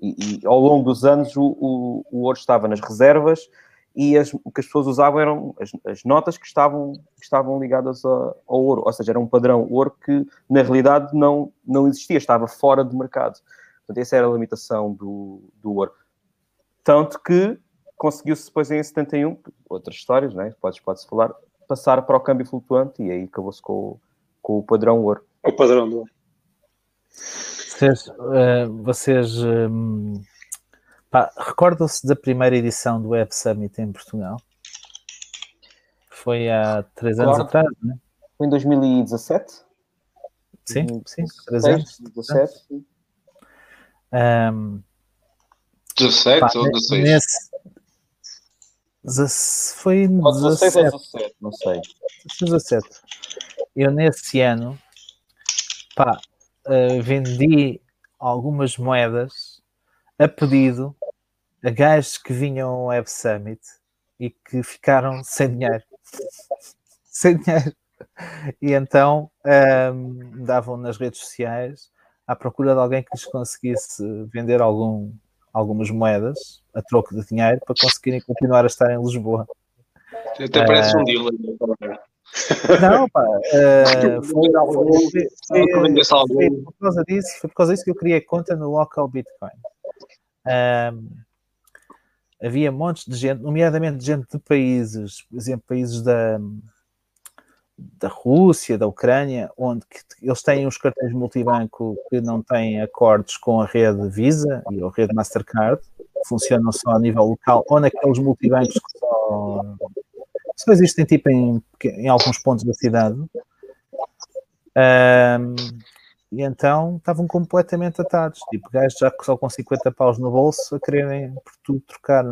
e, e ao longo dos anos, o, o, o, ouro estava nas reservas e as, o que as pessoas usavam eram as, as notas que estavam, que estavam ligadas a, ao ouro. Ou seja, era um padrão ouro que, na realidade, não, não existia, estava fora do mercado. Portanto, essa era a limitação do, do ouro. Tanto que conseguiu-se depois em 71, outras histórias, né? pode-se pode falar, passar para o câmbio flutuante e aí acabou-se com, com o padrão ouro. O padrão do ouro. Vocês, uh, vocês um, recordam-se da primeira edição do Web Summit em Portugal? Foi há três claro. anos atrás, não é? Foi em 2017? Sim, sim, três anos. 17. Um, 17 pá, ou 16? Nesse, foi em 16 ou 17, não sei. 17. Eu nesse ano pá, uh, vendi algumas moedas a pedido a gajos que vinham ao Web Summit e que ficaram sem dinheiro. <laughs> sem dinheiro. E então um, davam nas redes sociais à procura de alguém que lhes conseguisse vender algum, algumas moedas a troco de dinheiro para conseguirem continuar a estar em Lisboa. Até parece uh, um dealer. Não, pá. Uh, foi, foi, foi, por causa disso, foi por causa disso que eu criei conta no local Bitcoin. Um, havia montes de gente, nomeadamente de gente de países, por exemplo, países da, da Rússia, da Ucrânia, onde eles têm os cartões multibanco que não têm acordos com a rede Visa e a rede Mastercard, funcionam só a nível local, ou naqueles multibancos que só, só existem tipo em, em alguns pontos da cidade. Um, e então estavam completamente atados. Tipo, gajos já só com 50 paus no bolso a quererem por tudo trocar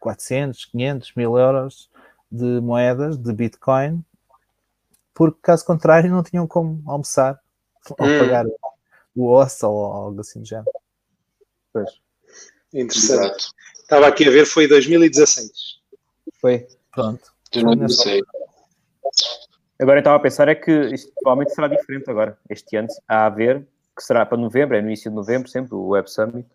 400, 500, mil euros de moedas, de Bitcoin, porque caso contrário não tinham como almoçar ou hum. pagar o hostel ou algo assim do género. Pois. Interessante. Exato. Estava aqui a ver, foi 2016. Foi. Pronto. 2016. Agora eu estava a pensar é que isto provavelmente será diferente agora. Este ano há a ver, que será para novembro, é no início de novembro, sempre, o Web Summit,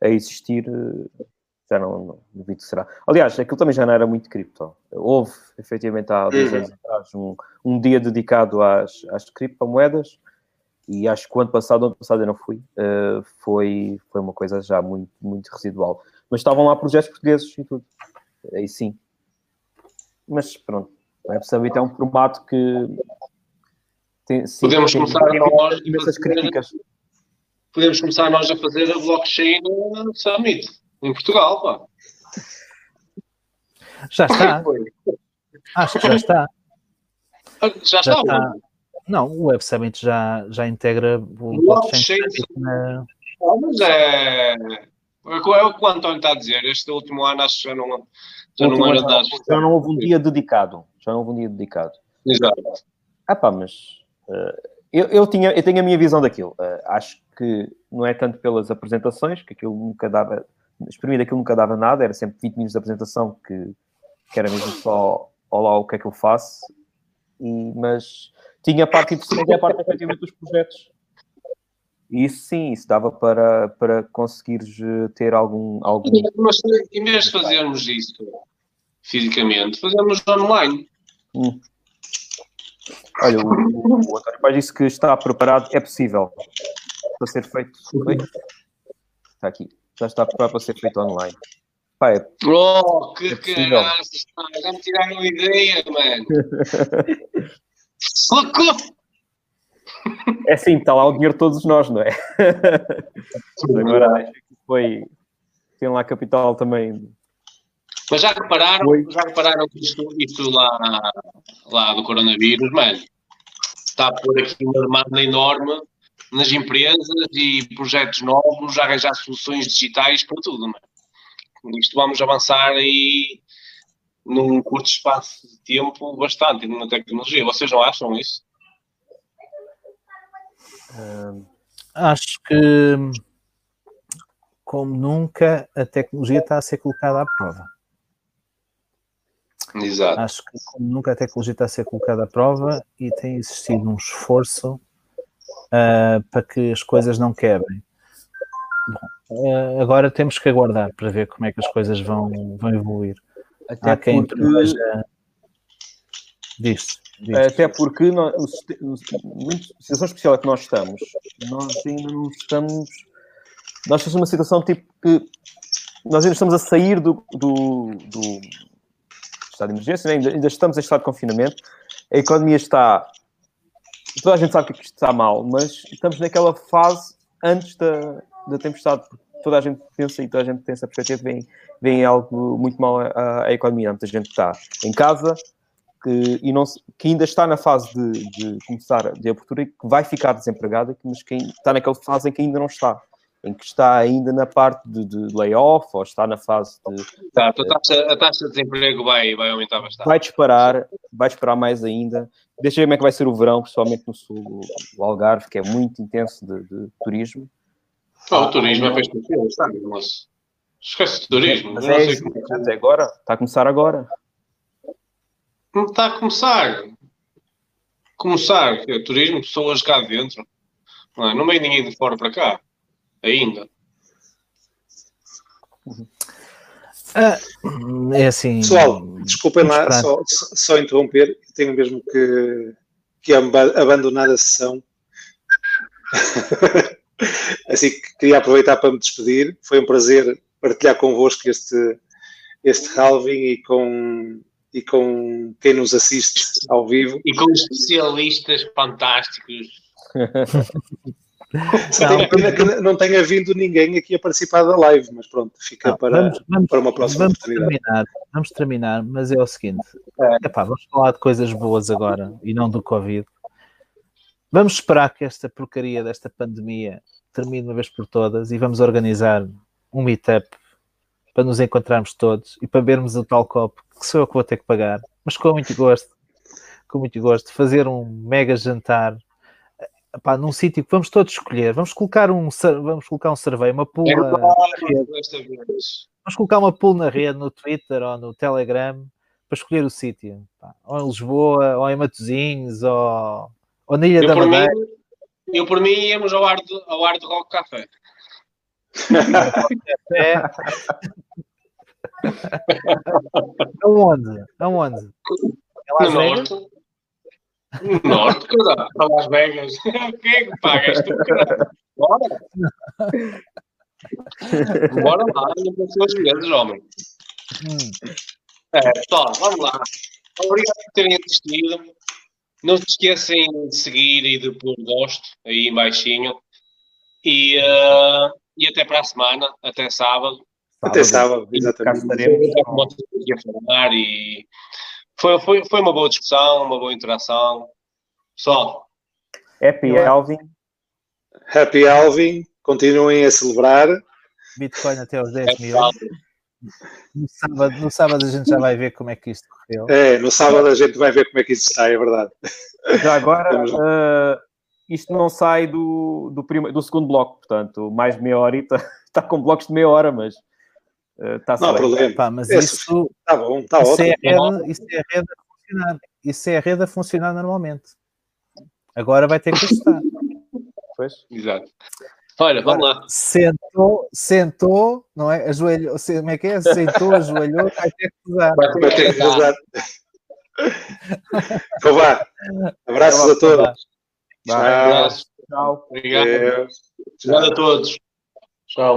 a existir, eh, já não, não duvido que será. Aliás, aquilo também já não era muito cripto. Houve, efetivamente, há dois uhum. anos atrás, um, um dia dedicado às, às criptomoedas, e acho que o ano passado, ano passado eu não fui, uh, foi, foi uma coisa já muito, muito residual. Mas estavam lá projetos portugueses e tudo. Aí sim. Mas pronto, o Web Summit é um formato que tem, sim, podemos tem, começar nós imensas críticas. Podemos começar nós a fazer a blockchain Summit em Portugal, pá. Já está. Acho que já está. Já, já está. está. Não, o Web Summit já, já integra o blockchain. Na... Mas é. É o que o António está a dizer. Este último ano acho que já não, já não era dado. Já não houve um dia dedicado. Já não houve um dia dedicado. Exato. Ah pá, mas uh, eu, eu, tinha, eu tenho a minha visão daquilo. Uh, acho que não é tanto pelas apresentações, que aquilo nunca dava. Exprimir aquilo nunca dava nada, era sempre 20 minutos de apresentação que, que era mesmo só olá o que é que eu faço. E, mas tinha a parte interessante e a parte efetivamente dos projetos. E isso sim, isso dava para, para conseguires eh, ter algum. algum... Mas em vez de fazermos isso fisicamente, fazemos online. Hum. Olha, o, o, o António Paz disse que está preparado, é possível para ser feito. Está aqui, já está preparado para ser feito online. Pá, é, oh, que é caraças, já me tiraram a ideia, mano. <laughs> Socorro! É assim, está lá o dinheiro de todos nós, não é? Agora acho que foi. Tem lá capital também. Mas já repararam, foi. já repararam que isto, isto lá, lá do coronavírus, mano, está a pôr aqui uma demanda enorme nas empresas e projetos novos, arranjar soluções digitais para tudo, mano. Isto vamos avançar aí num curto espaço de tempo bastante numa tecnologia. Vocês não acham isso? Uh, acho que como nunca a tecnologia está a ser colocada à prova. Exato. Acho que como nunca a tecnologia está a ser colocada à prova e tem existido um esforço uh, para que as coisas não quebrem. Bom, uh, agora temos que aguardar para ver como é que as coisas vão, vão evoluir. Até Há quem porque, preveja. Diz, diz. até porque nós, muito, situação especial é que nós estamos, nós ainda não estamos. Nós estamos numa situação tipo que nós ainda estamos a sair do, do, do estado de emergência, né? ainda, ainda estamos em estado de confinamento, a economia está. Toda a gente sabe que isto está mal, mas estamos naquela fase antes da, da tempestade. porque Toda a gente pensa e toda a gente tem essa perspectiva, vem, vem algo muito mal à, economia. Muita gente está em casa que, e não, que ainda está na fase de, de começar de abertura e que vai ficar desempregada, mas que está naquela fase em que ainda não está, em que está ainda na parte de, de layoff ou está na fase de Exato. A taxa, a taxa de desemprego vai, vai aumentar bastante. vai disparar, vai disparar mais ainda. Deixa eu ver como é que vai ser o verão, principalmente no sul, o Algarve, que é muito intenso de, de turismo. O turismo é para esquecer, sabe, moço? Esquece o turismo. Mas é, sei como é que- até agora, está a começar agora. Não está a começar. Começar, que é turismo, pessoas cá dentro. Não, é? não vem ninguém de fora para cá. Ainda. Ah, é assim. Pessoal, desculpem lá só, só interromper, tenho mesmo que, que abandonar a sessão. <laughs> assim que queria aproveitar para me despedir. Foi um prazer partilhar convosco este, este halving e com, e com quem nos assiste ao vivo. E com especialistas fantásticos. <laughs> Só tenho pena que não tenha vindo ninguém aqui a participar da live, mas pronto, fica Não, para, vamos, vamos, para uma próxima vamos oportunidade. terminar, vamos terminar, mas é o seguinte: epá, vamos falar de coisas boas agora e não do Covid. Vamos esperar que esta porcaria desta pandemia termine uma vez por todas e vamos organizar um meetup para nos encontrarmos todos e para bebermos o tal copo que sou eu que vou ter que pagar, mas com muito gosto, com muito gosto, fazer um mega jantar. Epá, num sítio que vamos todos escolher, vamos colocar um, vamos colocar um cerveja, uma É desta vez. Vamos colocar uma pool na rede, no Twitter ou no Telegram, para escolher o sítio. pá. Ou em Lisboa, ou em Matosinhos, ou, ou na Ilha Eu da por, mim, Madeira. eu por mim íamos ao Hard, ao hard Rock Café. <laughs> É. <laughs> Aonde? Aonde? É Las no Vegas? Norte. No Norte, caralho. Para Las Vegas. <laughs> Quem é que pagas tu, caralho? Bora. Bora lá, não pensou as vezes, homem. Hum. É, pessoal, vamos lá. Obrigado por terem assistido. Não se esquecem de seguir e de pôr gosto aí em baixinho. E, eh, e até para a semana, até sábado. Até sábado, exatamente. e foi, foi, foi uma boa discussão, uma boa interação. Pessoal, Happy Alvin. Happy Alvin, continuem a celebrar. Bitcoin até aos é 10 mil. No sábado, no sábado a gente já vai ver como é que isto correu. É, no sábado a gente vai ver como é que isso está, é verdade. Já agora, eh, isto não sai do, do, prime- do segundo bloco, portanto, mais de meia horita. Está <laughs> com blocos de meia hora, mas está-se Não há problema. Pá, mas É isso, Está bom, está isso, ótimo. é a rede, isso é a rede a funcionar. Isso é a rede a funcionar normalmente. Agora vai ter que ajustar. Pois. Exato. Olha, vamos lá. Sentou, sentou, não é? Ajoelhou, como é que é? Sentou, ajoelhou, vai ter que usar. Vai ter que ajudar. Então vá. Abraços a todos. Vá. Tchau. Abraço. Tchau. Obrigado. Obrigado a todos. Tchau.